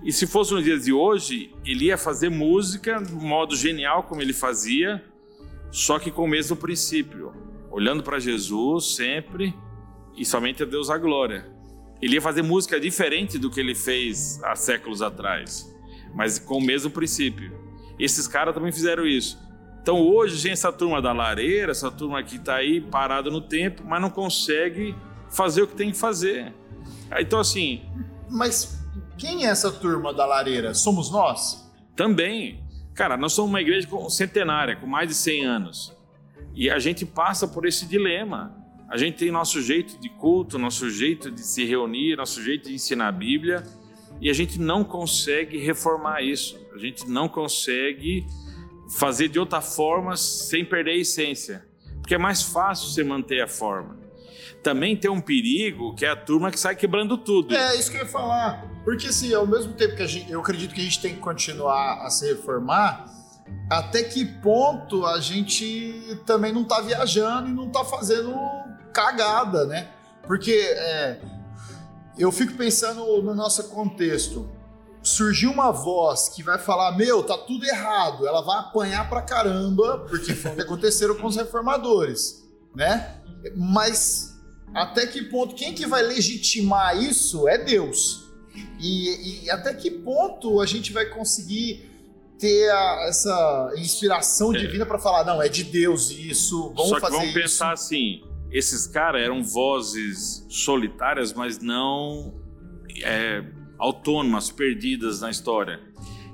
E se fosse nos dias de hoje, ele ia fazer música de modo genial como ele fazia, só que com o mesmo princípio olhando para Jesus sempre e somente a Deus a glória. Ele ia fazer música diferente do que ele fez há séculos atrás, mas com o mesmo princípio. Esses caras também fizeram isso. Então hoje, gente, essa turma da lareira, essa turma que está aí parada no tempo, mas não consegue fazer o que tem que fazer. Então, assim. Mas quem é essa turma da lareira? Somos nós? Também. Cara, nós somos uma igreja centenária, com mais de 100 anos. E a gente passa por esse dilema. A gente tem nosso jeito de culto, nosso jeito de se reunir, nosso jeito de ensinar a Bíblia, e a gente não consegue reformar isso. A gente não consegue fazer de outra forma sem perder a essência. Porque é mais fácil você manter a forma. Também tem um perigo que é a turma que sai quebrando tudo. É, isso que eu ia falar. Porque assim, ao mesmo tempo que gente, eu acredito que a gente tem que continuar a se reformar, até que ponto a gente também não tá viajando e não tá fazendo cagada, né? Porque é, eu fico pensando no nosso contexto. Surgir uma voz que vai falar: Meu, tá tudo errado, ela vai apanhar pra caramba, porque foi o que aconteceram com os reformadores, né? Mas até que ponto, quem que vai legitimar isso é Deus. E, e até que ponto a gente vai conseguir ter a, essa inspiração É. divina pra falar: Não, é de Deus isso, vamos Só que fazer vamos isso. pensar assim: esses caras eram vozes solitárias, mas não é, autônomas, perdidas na história.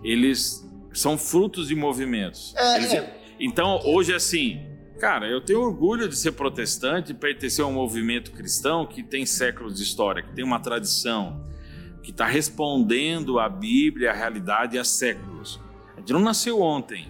Eles são frutos de movimentos. É, Eles- é. Então, hoje, assim, cara, eu tenho orgulho de ser protestante, pertencer a um movimento cristão que tem séculos de história, que tem uma tradição, que está respondendo à Bíblia, à realidade há séculos. A gente não nasceu ontem.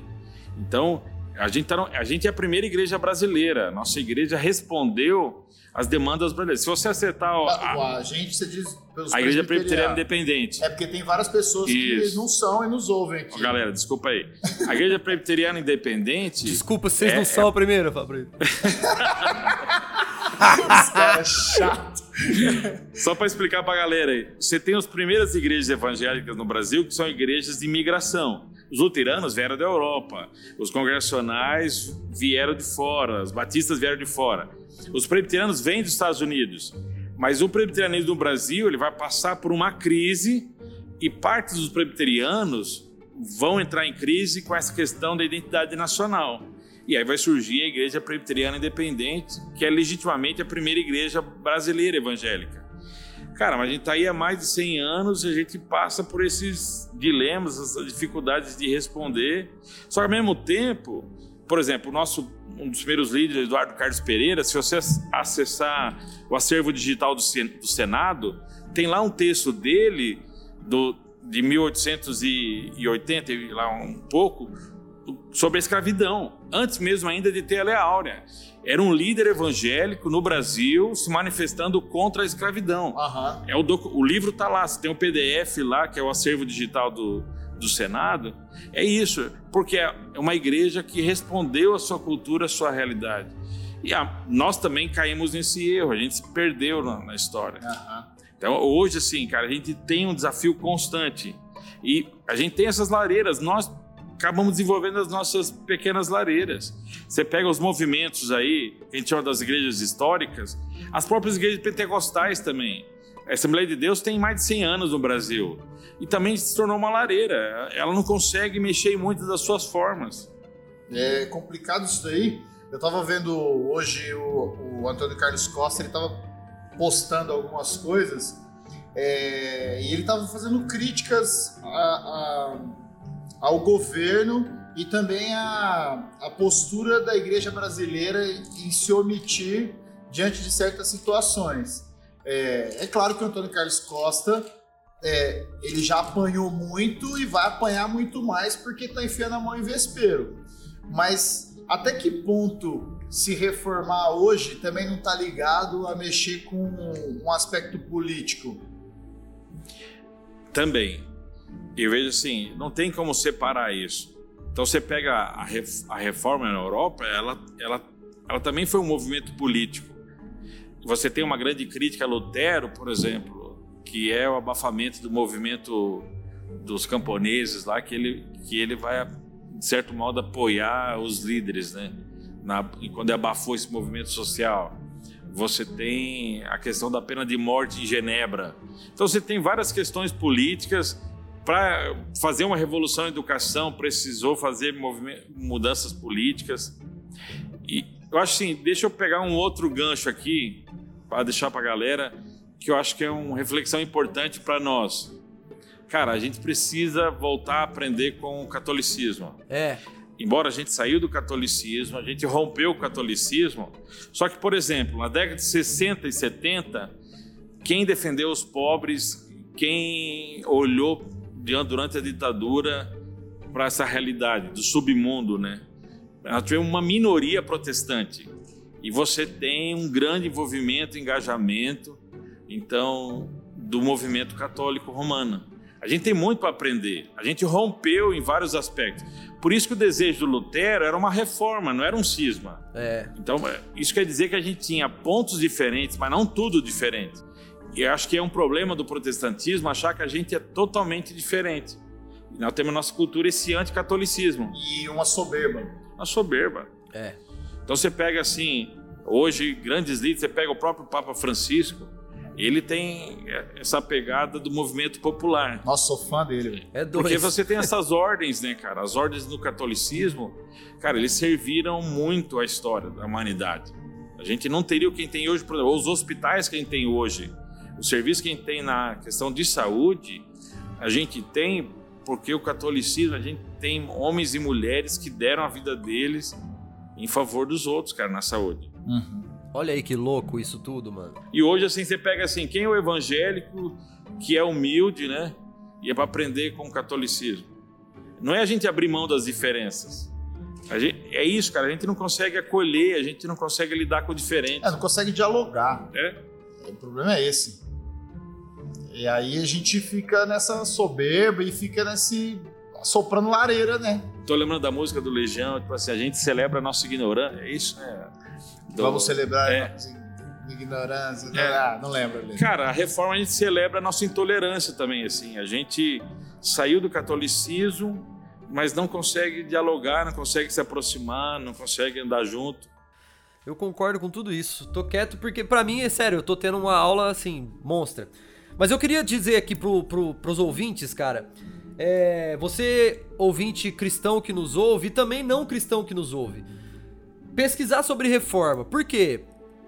Então, a gente, tá no- a gente é a primeira igreja brasileira. Nossa igreja respondeu às demandas brasileiras. Se você acertar a, A, a gente, você diz pelos a igreja presbiteriana independente, É porque tem várias pessoas Isso. que não são e nos ouvem Ó, aqui. galera, desculpa aí. A igreja presbiteriana independente Desculpa, vocês É, não é. são a primeira, Fabrício. Os caras chato. Só para explicar para a galera aí, você tem as primeiras igrejas evangélicas no Brasil que são igrejas de imigração. Os luteranos vieram da Europa, os congregacionais vieram de fora, os batistas vieram de fora. Os presbiterianos vêm dos Estados Unidos, mas o presbiterianismo no Brasil ele vai passar por uma crise e parte dos presbiterianos vão entrar em crise com essa questão da identidade nacional. E aí vai surgir a Igreja Presbiteriana Independente, que é legitimamente a primeira igreja brasileira evangélica. Cara, mas a gente está aí há mais de 100 anos e a gente passa por esses dilemas, essas dificuldades de responder. Só que ao mesmo tempo, por exemplo, o nosso um dos primeiros líderes, Eduardo Carlos Pereira, se você acessar o acervo digital do Sen- do Senado, tem lá um texto dele do, de 1880 e lá um pouco sobre a escravidão, antes mesmo ainda de ter a Lei Áurea. Era um líder evangélico no Brasil se manifestando contra a escravidão. Aham. É o, docu- o livro tá lá, você tem o PDF lá, que é o acervo digital do, do Senado. É isso, porque é uma igreja que respondeu à sua cultura, à sua realidade. E a- nós também caímos nesse erro, a gente se perdeu na, na história. Aham. Então, hoje, assim, cara, a gente tem um desafio constante. E a gente tem essas lareiras, nós acabamos desenvolvendo as nossas pequenas lareiras. Você pega os movimentos aí, a gente chama das igrejas históricas, as próprias igrejas pentecostais também. A Assembleia de Deus tem mais de 100 anos no Brasil. E também se tornou uma lareira. Ela não consegue mexer em muitas das suas formas. É complicado isso daí. Eu tava vendo hoje o, o Antônio Carlos Costa, ele tava postando algumas coisas é, e ele tava fazendo críticas a- ao governo e também a, a postura da igreja brasileira em se omitir diante de certas situações. É, é claro que o Antônio Carlos Costa é, ele já apanhou muito e vai apanhar muito mais porque tá enfiando a mão em vespeiro. Mas até que ponto se reformar hoje também não tá ligado a mexer com um aspecto político? Também. Eu vejo assim, não tem como separar isso. Então você pega a, a reforma na Europa, ela, ela, ela também foi um movimento político. Você tem uma grande crítica a Lutero, por exemplo, que é o abafamento do movimento dos camponeses lá, que ele, que ele vai, de certo modo, apoiar os líderes, né? Na, e quando abafou esse movimento social. Você tem a questão da pena de morte em Genebra. Então você tem várias questões políticas. Para fazer uma revolução em educação, precisou fazer mudanças políticas. E eu acho assim, deixa eu pegar um outro gancho aqui para deixar para a galera, que eu acho que é uma reflexão importante para nós. Cara, a gente precisa voltar a aprender com o catolicismo É. embora a gente saiu do catolicismo, a gente rompeu o catolicismo, só que, por exemplo, na década de 60 e 70, quem defendeu os pobres, quem olhou durante a ditadura para essa realidade do submundo, né? Nós tivemos uma minoria protestante e você tem um grande envolvimento, engajamento, então, do movimento católico romano. A gente tem muito para aprender. A gente rompeu em vários aspectos. Por isso que o desejo do Lutero era uma reforma, não era um cisma. É. Então, é, isso quer dizer que a gente tinha pontos diferentes, mas não tudo diferente. E eu acho que é um problema do protestantismo achar que a gente é totalmente diferente. Nós temos nossa cultura esse anticatolicismo. E uma soberba. Uma soberba. É. Então você pega assim, hoje, grandes líderes, você pega o próprio Papa Francisco, ele tem essa pegada do movimento popular. Nossa, sou fã dele. É dois. Porque você tem essas ordens, né, cara? As ordens do catolicismo, cara, eles serviram muito à história da humanidade. A gente não teria o que tem hoje, por exemplo, os hospitais que a gente tem hoje, o serviço que a gente tem na questão de saúde, a gente tem porque o catolicismo, a gente tem homens e mulheres que deram a vida deles em favor dos outros, cara, na saúde. Uhum. Olha aí que louco isso tudo, mano. E hoje, assim, você pega assim, quem é o evangélico que é humilde, né? E é para aprender com o catolicismo. Não é a gente abrir mão das diferenças. Gente, é isso, cara. A gente não consegue acolher, a gente não consegue lidar com o diferente. É, não consegue dialogar. É. O problema é esse. E aí a gente fica nessa soberba e fica nesse. soprando lareira, né? Tô lembrando da música do Legião, tipo assim, a gente celebra a nossa ignorância. É isso, né? Do... Vamos celebrar é. a ignorância. É. Ah, não lembro. Cara, a reforma a gente celebra a nossa intolerância também, assim. A gente saiu do catolicismo, mas não consegue dialogar, não consegue se aproximar, não consegue andar junto. Eu concordo com tudo isso. Tô quieto porque, para mim, é sério, eu tô tendo uma aula, assim, monstra. Mas eu queria dizer aqui pro, pro, pros ouvintes, cara. É, você, ouvinte cristão que nos ouve, e também não cristão que nos ouve pesquisar sobre reforma. Por quê?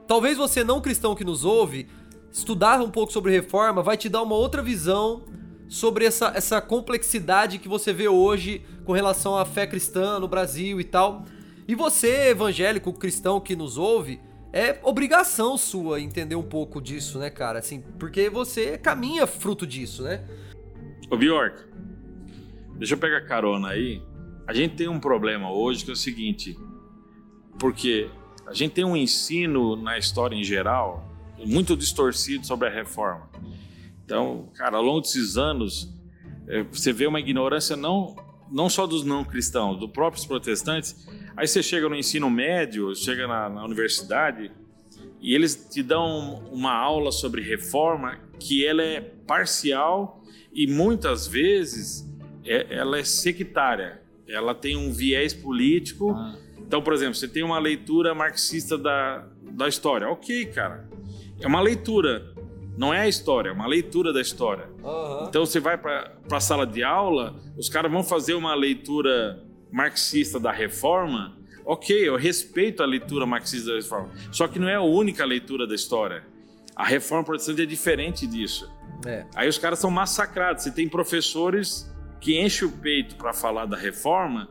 Talvez você não cristão que nos ouve, estudar um pouco sobre reforma vai te dar uma outra visão sobre essa, essa complexidade que você vê hoje com relação à fé cristã no Brasil e tal. E você, evangélico cristão que nos ouve, é obrigação sua entender um pouco disso, né, cara? Assim, porque você caminha fruto disso, né? Ô, Bjork, deixa eu pegar carona aí. A gente tem um problema hoje que é o seguinte: porque a gente tem um ensino na história em geral muito distorcido sobre a reforma. Então, cara, ao longo desses anos, é, você vê uma ignorância não, não só dos não cristãos, dos próprios protestantes. Aí você chega no ensino médio, chega na, na universidade e eles te dão uma aula sobre reforma que ela é parcial e muitas vezes é, ela é sectária. Ela tem um viés político. Ah então, por exemplo, você tem uma leitura marxista da, da história. Ok, cara. É uma leitura. Não é a história, é uma leitura da história. Uhum. Então você vai para a sala de aula, os caras vão fazer uma leitura marxista da reforma. Ok, eu respeito a leitura marxista da reforma. Só que não é a única leitura da história. A reforma protestante é diferente disso. É. Aí os caras são massacrados. Você tem professores que enchem o peito para falar da reforma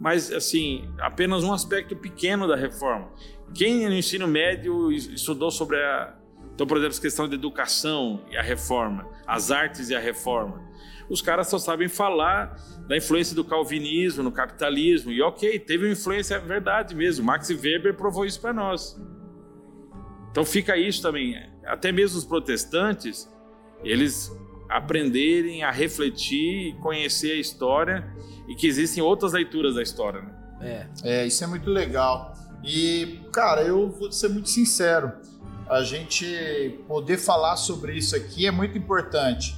mas assim, apenas um aspecto pequeno da reforma. Quem no ensino médio estudou sobre a. Então, por exemplo, a questão de educação e a reforma, as artes e a reforma. Os caras só sabem falar da influência do calvinismo no capitalismo. E ok, teve uma influência, é verdade mesmo. Max Weber provou isso para nós. Então fica isso também. Até mesmo os protestantes, eles aprenderem a refletir e conhecer a história e que existem outras leituras da história. Né? É. é, isso é muito legal. E, cara, eu vou ser muito sincero, a gente poder falar sobre isso aqui é muito importante,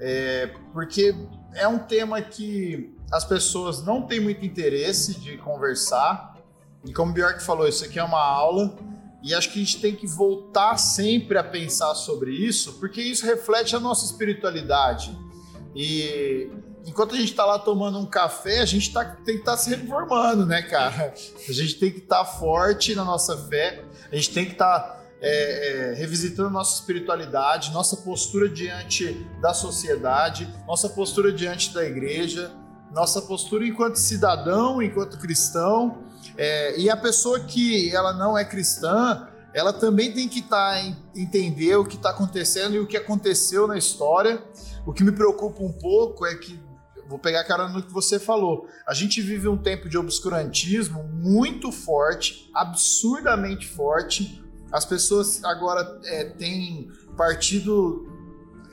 é, porque é um tema que as pessoas não têm muito interesse de conversar. E como o Bjork falou, isso aqui é uma aula e acho que a gente tem que voltar sempre a pensar sobre isso, porque isso reflete a nossa espiritualidade. E enquanto a gente está lá tomando um café, a gente tá, tem que estar tá se reformando, né, cara? A gente tem que estar tá forte na nossa fé, a gente tem que estar tá, é, é, revisitando nossa espiritualidade, nossa postura diante da sociedade, nossa postura diante da igreja, nossa postura enquanto cidadão, enquanto cristão. É, e a pessoa que ela não é cristã, ela também tem que estar tá, entender o que está acontecendo e o que aconteceu na história. O que me preocupa um pouco é que vou pegar a cara no que você falou. A gente vive um tempo de obscurantismo muito forte, absurdamente forte. As pessoas agora é, têm partido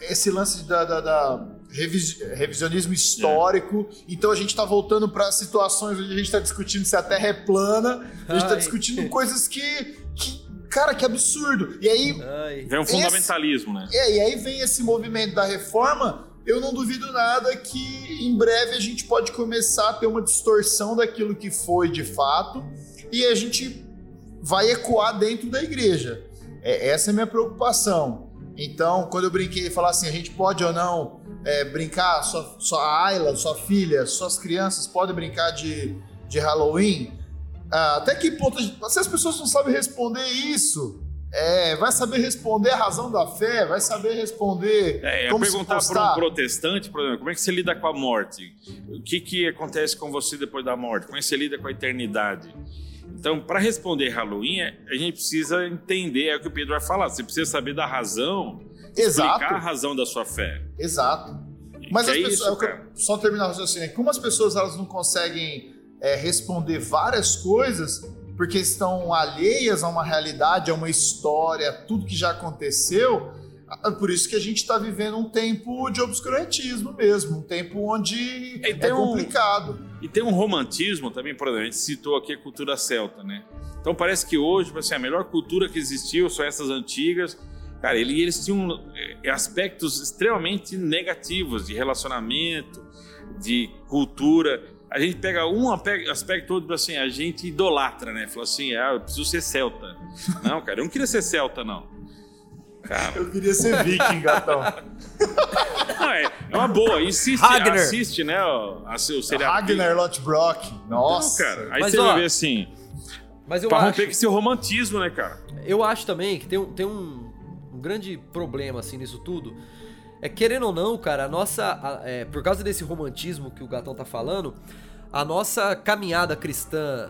esse lance da, da, da revisionismo histórico. É. Então a gente está voltando para situações onde a gente está discutindo se a Terra é plana, a gente está discutindo coisas que, que Cara, que absurdo. E aí. Ai. Vem um fundamentalismo, esse, né? É, e aí vem esse movimento da reforma. Eu não duvido nada que em breve a gente pode começar a ter uma distorção daquilo que foi de fato e a gente vai ecoar dentro da igreja. É, essa é a minha preocupação. Então, quando eu brinquei e falar assim, a gente pode ou não é, brincar, sua, sua Ayla, sua filha, suas crianças podem brincar de, de Halloween? Ah, até que ponto. Se as pessoas não sabem responder isso, é, vai saber responder a razão da fé, vai saber responder. É, como perguntar para um protestante, por exemplo, como é que você lida com a morte? O que, que acontece com você depois da morte? Como é que você lida com a eternidade? Então, para responder Halloween, a gente precisa entender, é o que o Pedro vai falar, você precisa saber da razão, Exato. explicar a razão da sua fé. Exato. Mas as é pessoas, isso, só terminar o raciocínio, como as pessoas elas não conseguem é, responder várias coisas porque estão alheias a uma realidade, a uma história, tudo que já aconteceu. Por isso que a gente está vivendo um tempo de obscurantismo mesmo, um tempo onde é, é complicado. Um, e tem um romantismo também, por exemplo, a gente citou aqui a cultura celta, né? Então parece que hoje, assim, a melhor cultura que existiu são essas antigas. Cara, eles tinham é, aspectos extremamente negativos de relacionamento, de cultura a gente pega um aspecto todo assim, a gente idolatra, né? Fala assim, ah, eu preciso ser celta. Não, cara, eu não queria ser celta, não. Cara. Eu queria ser viking, gatão. Não, é, é uma boa. Insiste, Ragnar. assiste, né? O, o seriado. Ragnar Lothbrok. Nossa. Não, cara. Aí mas, você ó, vai ver assim. Mas eu pra acho, romper com esse romantismo, né, cara? Eu acho também que tem, tem um, um grande problema, assim, nisso tudo é querendo ou não, cara, a nossa. A, é, por causa desse romantismo que o gatão tá falando, a nossa caminhada cristã,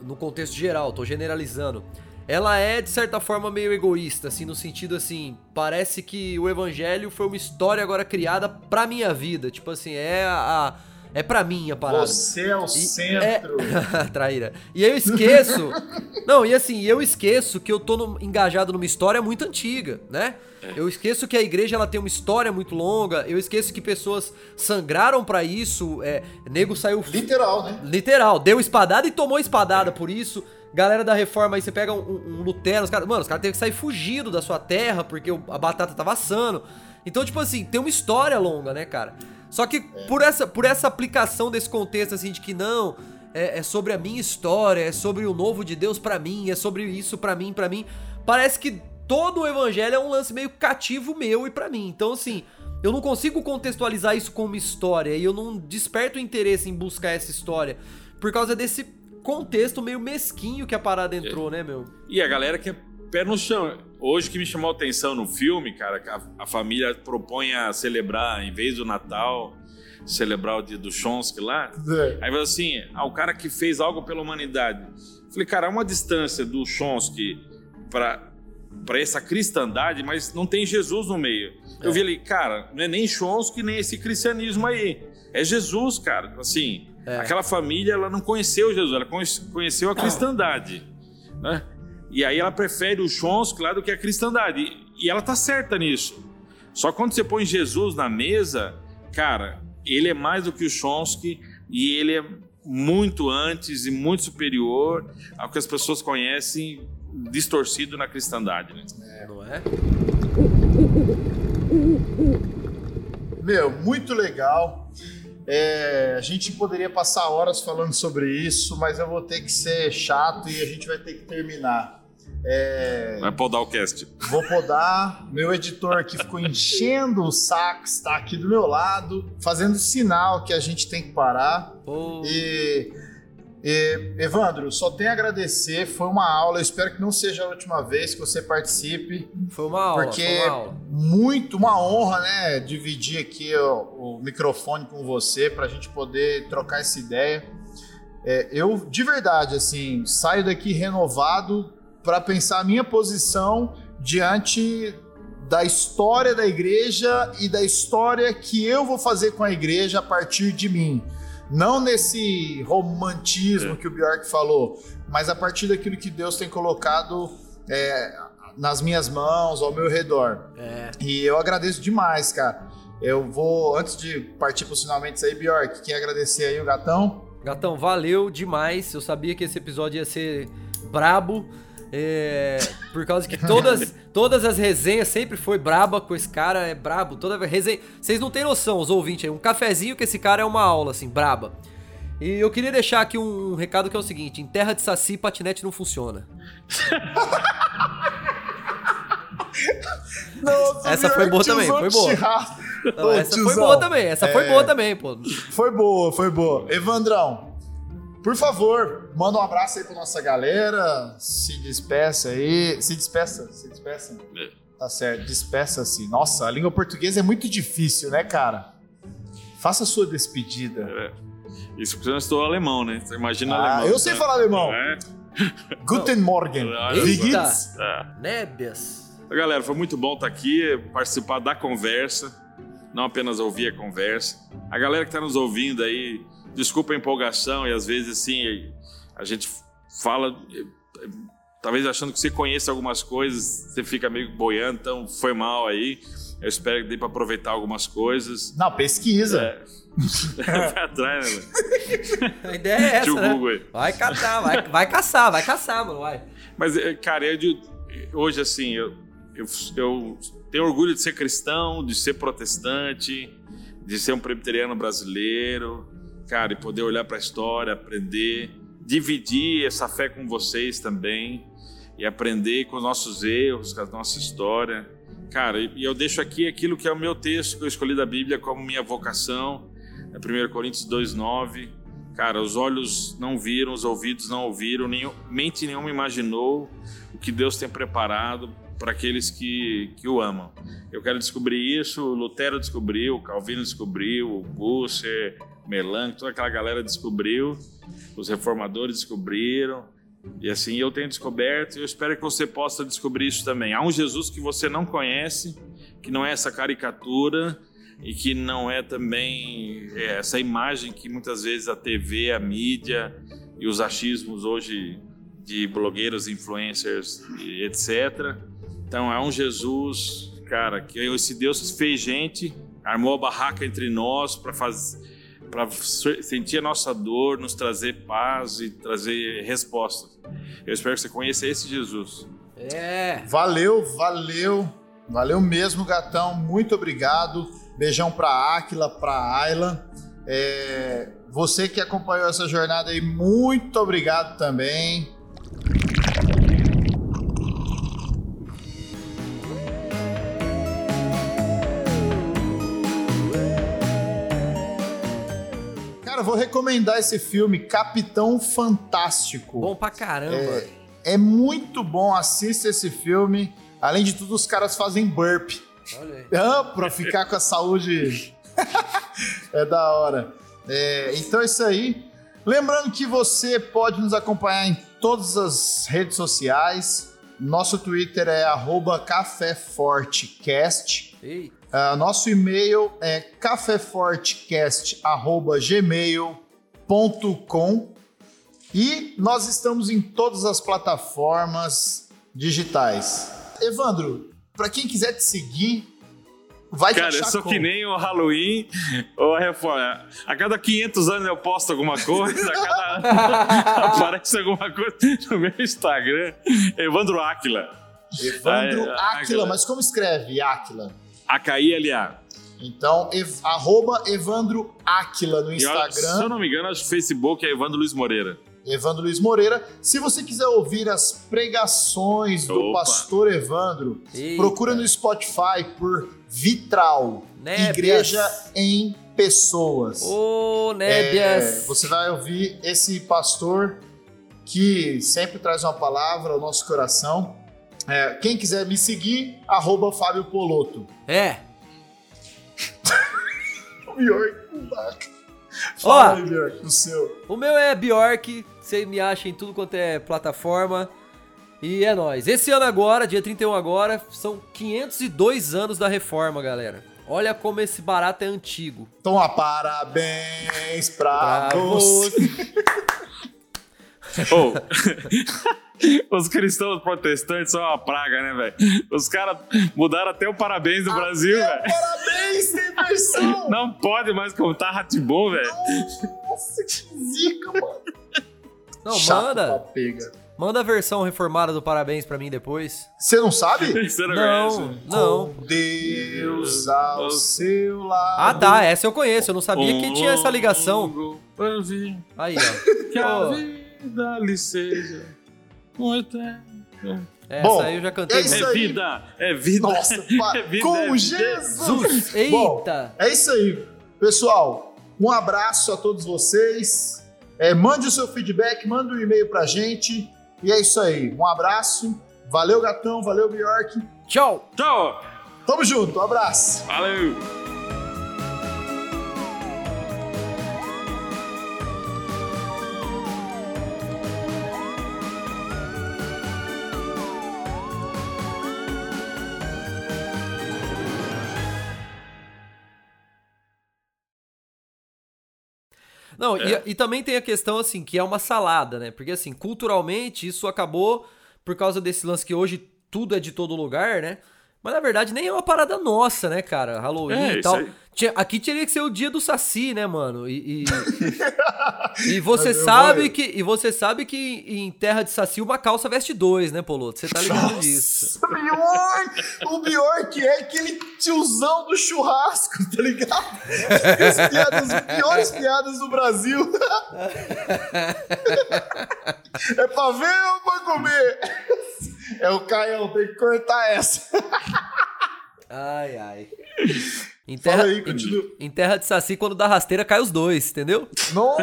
no contexto geral, tô generalizando, ela é de certa forma meio egoísta, assim, no sentido assim, parece que o evangelho foi uma história agora criada pra minha vida. Tipo assim, é a, a é pra mim a parada. Você é o e centro. É... Traíra. E eu esqueço. não, e assim, eu esqueço que eu tô no... engajado numa história muito antiga, né? É. Eu esqueço que a igreja ela tem uma história muito longa. Eu esqueço que pessoas sangraram para isso. É, nego saiu. Literal, né? Literal. Deu espadada e tomou espadada é. por isso. Galera da reforma aí, você pega um, um Lutero, os caras. Mano, os caras teve que sair fugido da sua terra porque a batata tava assando. Então, tipo assim, tem uma história longa, né, cara? Só que por, essa, por essa aplicação desse contexto, assim, de que não, é, é sobre a minha história, é sobre o novo de Deus para mim, é sobre isso para mim, para mim, parece que todo o evangelho é um lance meio cativo meu e para mim. Então, assim, eu não consigo contextualizar isso como história e eu não desperto interesse em buscar essa história por causa desse contexto meio mesquinho que a parada entrou, é. né, meu? E a galera que é pé no chão. Hoje que me chamou a atenção no filme, cara, a, a família propõe a celebrar, em vez do Natal, celebrar o dia do Chomsky lá. É. Aí vai assim, ah, o cara que fez algo pela humanidade. Falei, cara, há uma distância do Chomsky para para essa cristandade, mas não tem Jesus no meio. É. Eu vi ali, cara, não é nem Chomsky nem esse cristianismo aí. É Jesus, cara. Assim, é. aquela família, ela não conheceu Jesus, ela conheceu a cristandade, né? E aí ela prefere o Chomsky lá do que a cristandade. E ela tá certa nisso. Só que quando você põe Jesus na mesa, cara, ele é mais do que o Chomsky e ele é muito antes e muito superior ao que as pessoas conhecem distorcido na cristandade, né? É, não é? Meu, muito legal. É, a gente poderia passar horas falando sobre isso, mas eu vou ter que ser chato e a gente vai ter que terminar. É, vai podar o cast. Vou podar. Meu editor aqui ficou enchendo o saco, está aqui do meu lado, fazendo sinal que a gente tem que parar. Oh. E e, Evandro, só tenho a agradecer, foi uma aula, eu espero que não seja a última vez que você participe. Foi uma aula, porque uma aula. muito uma honra, né, dividir aqui o, o microfone com você para a gente poder trocar essa ideia. É, eu, de verdade, assim, saio daqui renovado para pensar a minha posição diante da história da igreja e da história que eu vou fazer com a igreja a partir de mim. Não nesse romantismo é. que o Bjork falou, mas a partir daquilo que Deus tem colocado é, nas minhas mãos, ao meu redor. É. E eu agradeço demais, cara. Eu vou, antes de partir para os finalmente aí, Bjork, quer agradecer aí o Gatão? Gatão, valeu demais. Eu sabia que esse episódio ia ser brabo. É, por causa que todas, todas as resenhas sempre foi braba com esse cara, é brabo. Toda resenha. Vocês não têm noção, os ouvintes aí. Um cafezinho que esse cara é uma aula, assim, braba. E eu queria deixar aqui um recado que é o seguinte: em terra de saci, patinete não funciona. Nossa, Essa foi que boa também, foi boa. Não, Ô, essa foi boa também, essa foi é, boa também, pô. Foi boa, foi boa. Evandrão, por favor, manda um abraço aí pra nossa galera. Se despeça aí. Se despeça, se despeça. É. Tá certo, despeça-se. Nossa, a língua portuguesa é muito difícil, né, cara? Faça a sua despedida. É. Isso porque eu não estou alemão, né? Você imagina Ah, alemão. eu sei falar alemão. É? Guten Morgen. Eita. Wie geht's? É. Nébias. Galera, foi muito bom estar aqui, participar da conversa, não apenas ouvir a conversa. A galera que está nos ouvindo aí, desculpa a empolgação e às vezes assim, a gente fala, talvez achando que você conhece algumas coisas, você fica meio boiando, então foi mal aí. Eu espero que dê para aproveitar algumas coisas. Não, pesquisa. É. Vai atrás, né? mano? A ideia é essa, Tio né? Google aí. Vai catar, vai, vai caçar, vai caçar, mano, vai. Mas, eh, cara, eu, de- hoje, assim, eu, eu, eu tenho orgulho de ser cristão, de ser protestante, de ser um presbiteriano brasileiro, cara, e poder olhar para a história, aprender, dividir essa fé com vocês também, e aprender com os nossos erros, com a nossa história. Cara, e eu deixo aqui aquilo que é o meu texto que eu escolhi da Bíblia como minha vocação, é 1 Coríntios 2,9. Cara, os olhos não viram, os ouvidos não ouviram, nenhum, mente nenhuma imaginou o que Deus tem preparado para aqueles que, que o amam. Eu quero descobrir isso, Lutero descobriu, Calvino descobriu, o Melanco, toda aquela galera descobriu, os reformadores descobriram, e assim eu tenho descoberto e eu espero que você possa descobrir isso também. Há um Jesus que você não conhece, que não é essa caricatura e que não é também é, essa imagem que muitas vezes a TV, a mídia e os achismos hoje de blogueiros, influencers etc. Então é um Jesus, cara, que esse Deus fez gente, armou a barraca entre nós para fazer para sentir a nossa dor, nos trazer paz e trazer respostas. Eu espero que você conheça esse Jesus. É. Valeu, valeu. Valeu mesmo, gatão. Muito obrigado. Beijão pra Aquila, pra Ayla. É, você que acompanhou essa jornada aí, muito obrigado também. Cara, vou recomendar esse filme Capitão Fantástico. Bom pra caramba. É, é muito bom, assista esse filme. Além de tudo, os caras fazem burp. Olha aí. Ah, pra ficar com a saúde. é da hora. É, então é isso aí. Lembrando que você pode nos acompanhar em todas as redes sociais. Nosso Twitter é arroba caféfortecast. Ah, nosso e-mail é caféfortecast.gmail.com e nós estamos em todas as plataformas digitais. Evandro, para quem quiser te seguir, vai te Cara, eu sou como? que nem o Halloween ou a reforma. A cada 500 anos eu posto alguma coisa, a cada ano aparece alguma coisa no meu Instagram. Evandro Áquila. Evandro Aquila, Áquila. mas como escreve Aquila? A-K-I-L-A. Então, ev, arroba Evandro Aquila no olha, se eu Instagram, não me engano, acho que o Facebook é Evandro Luiz Moreira. Evandro Luiz Moreira. Se você quiser ouvir as pregações do Opa. pastor Evandro, Eita. procura no Spotify por Vitral, Nébias. Igreja em Pessoas. Ô, É, Nébias. você vai ouvir esse pastor que sempre traz uma palavra ao nosso coração. É, quem quiser me seguir, arroba Fábio Poloto. É. Bjork, vaca. Ó. Fala aí, Bjork, o seu. O meu é Bjork, você me acha em tudo quanto é plataforma. E é nóis. Esse ano agora, dia 31 agora, são 502 anos da reforma, galera. Olha como esse barato é antigo. Então, parabéns pra, Pra você. Ô, Os cristãos protestantes são uma praga, né, velho? Os caras mudaram até o parabéns do Brasil, É, velho. Parabéns, tem versão! Não pode mais contar Ratibom, velho. Nossa, que zica, mano. Não, Chato manda. Manda a versão reformada do parabéns pra mim depois. Você não sabe? Você não, Não, conhece? não. Com Deus ao seu lado. Ah, tá, essa eu conheço. Eu não sabia que tinha essa ligação. Aí, ó. Que a Pô, vida lhe seja um eterno. essa Bom, aí eu já cantei. é isso muito. É aí. vida, é vida. Nossa, é vida, com é. Jesus! Jesus! Bom, Eita! é isso aí. Pessoal, um abraço a todos vocês. É, mande o seu feedback, mande um e-mail pra gente. E é isso aí. Um abraço. Valeu, gatão. Valeu, Bjork. Tchau! Tchau, Tamo junto. Um abraço. valeu. Não, e, e também tem a questão, assim, que é uma salada, né? Porque, assim, culturalmente, isso acabou por causa desse lance que hoje tudo é de todo lugar, né? Mas na verdade nem é uma parada nossa, né, cara? Halloween É, e tal. aí. Tinha- aqui teria que ser o dia do Saci, né, mano? E, e, e você sabe que e você sabe que em terra de Saci uma calça veste dois, né, Poloto? Você tá ligado disso? Pior, o pior que é aquele tiozão do churrasco, tá ligado? As piadas, as piores piadas do Brasil. É pra ver ou pra comer? É o Caião, tem que cortar essa. Ai, ai. Em Fala terra, aí, continua. em, em terra de Saci, quando dá rasteira, cai os dois, entendeu? Nossa!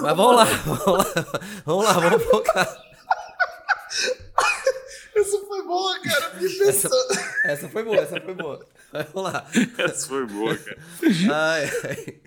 Mas vamos lá, vamos lá, vamos lá, vamos focar. Essa foi boa, cara. Fiquei pensando. Essa foi boa, essa foi boa. Mas Vamos lá. Essa foi boa, cara. Ai, ai.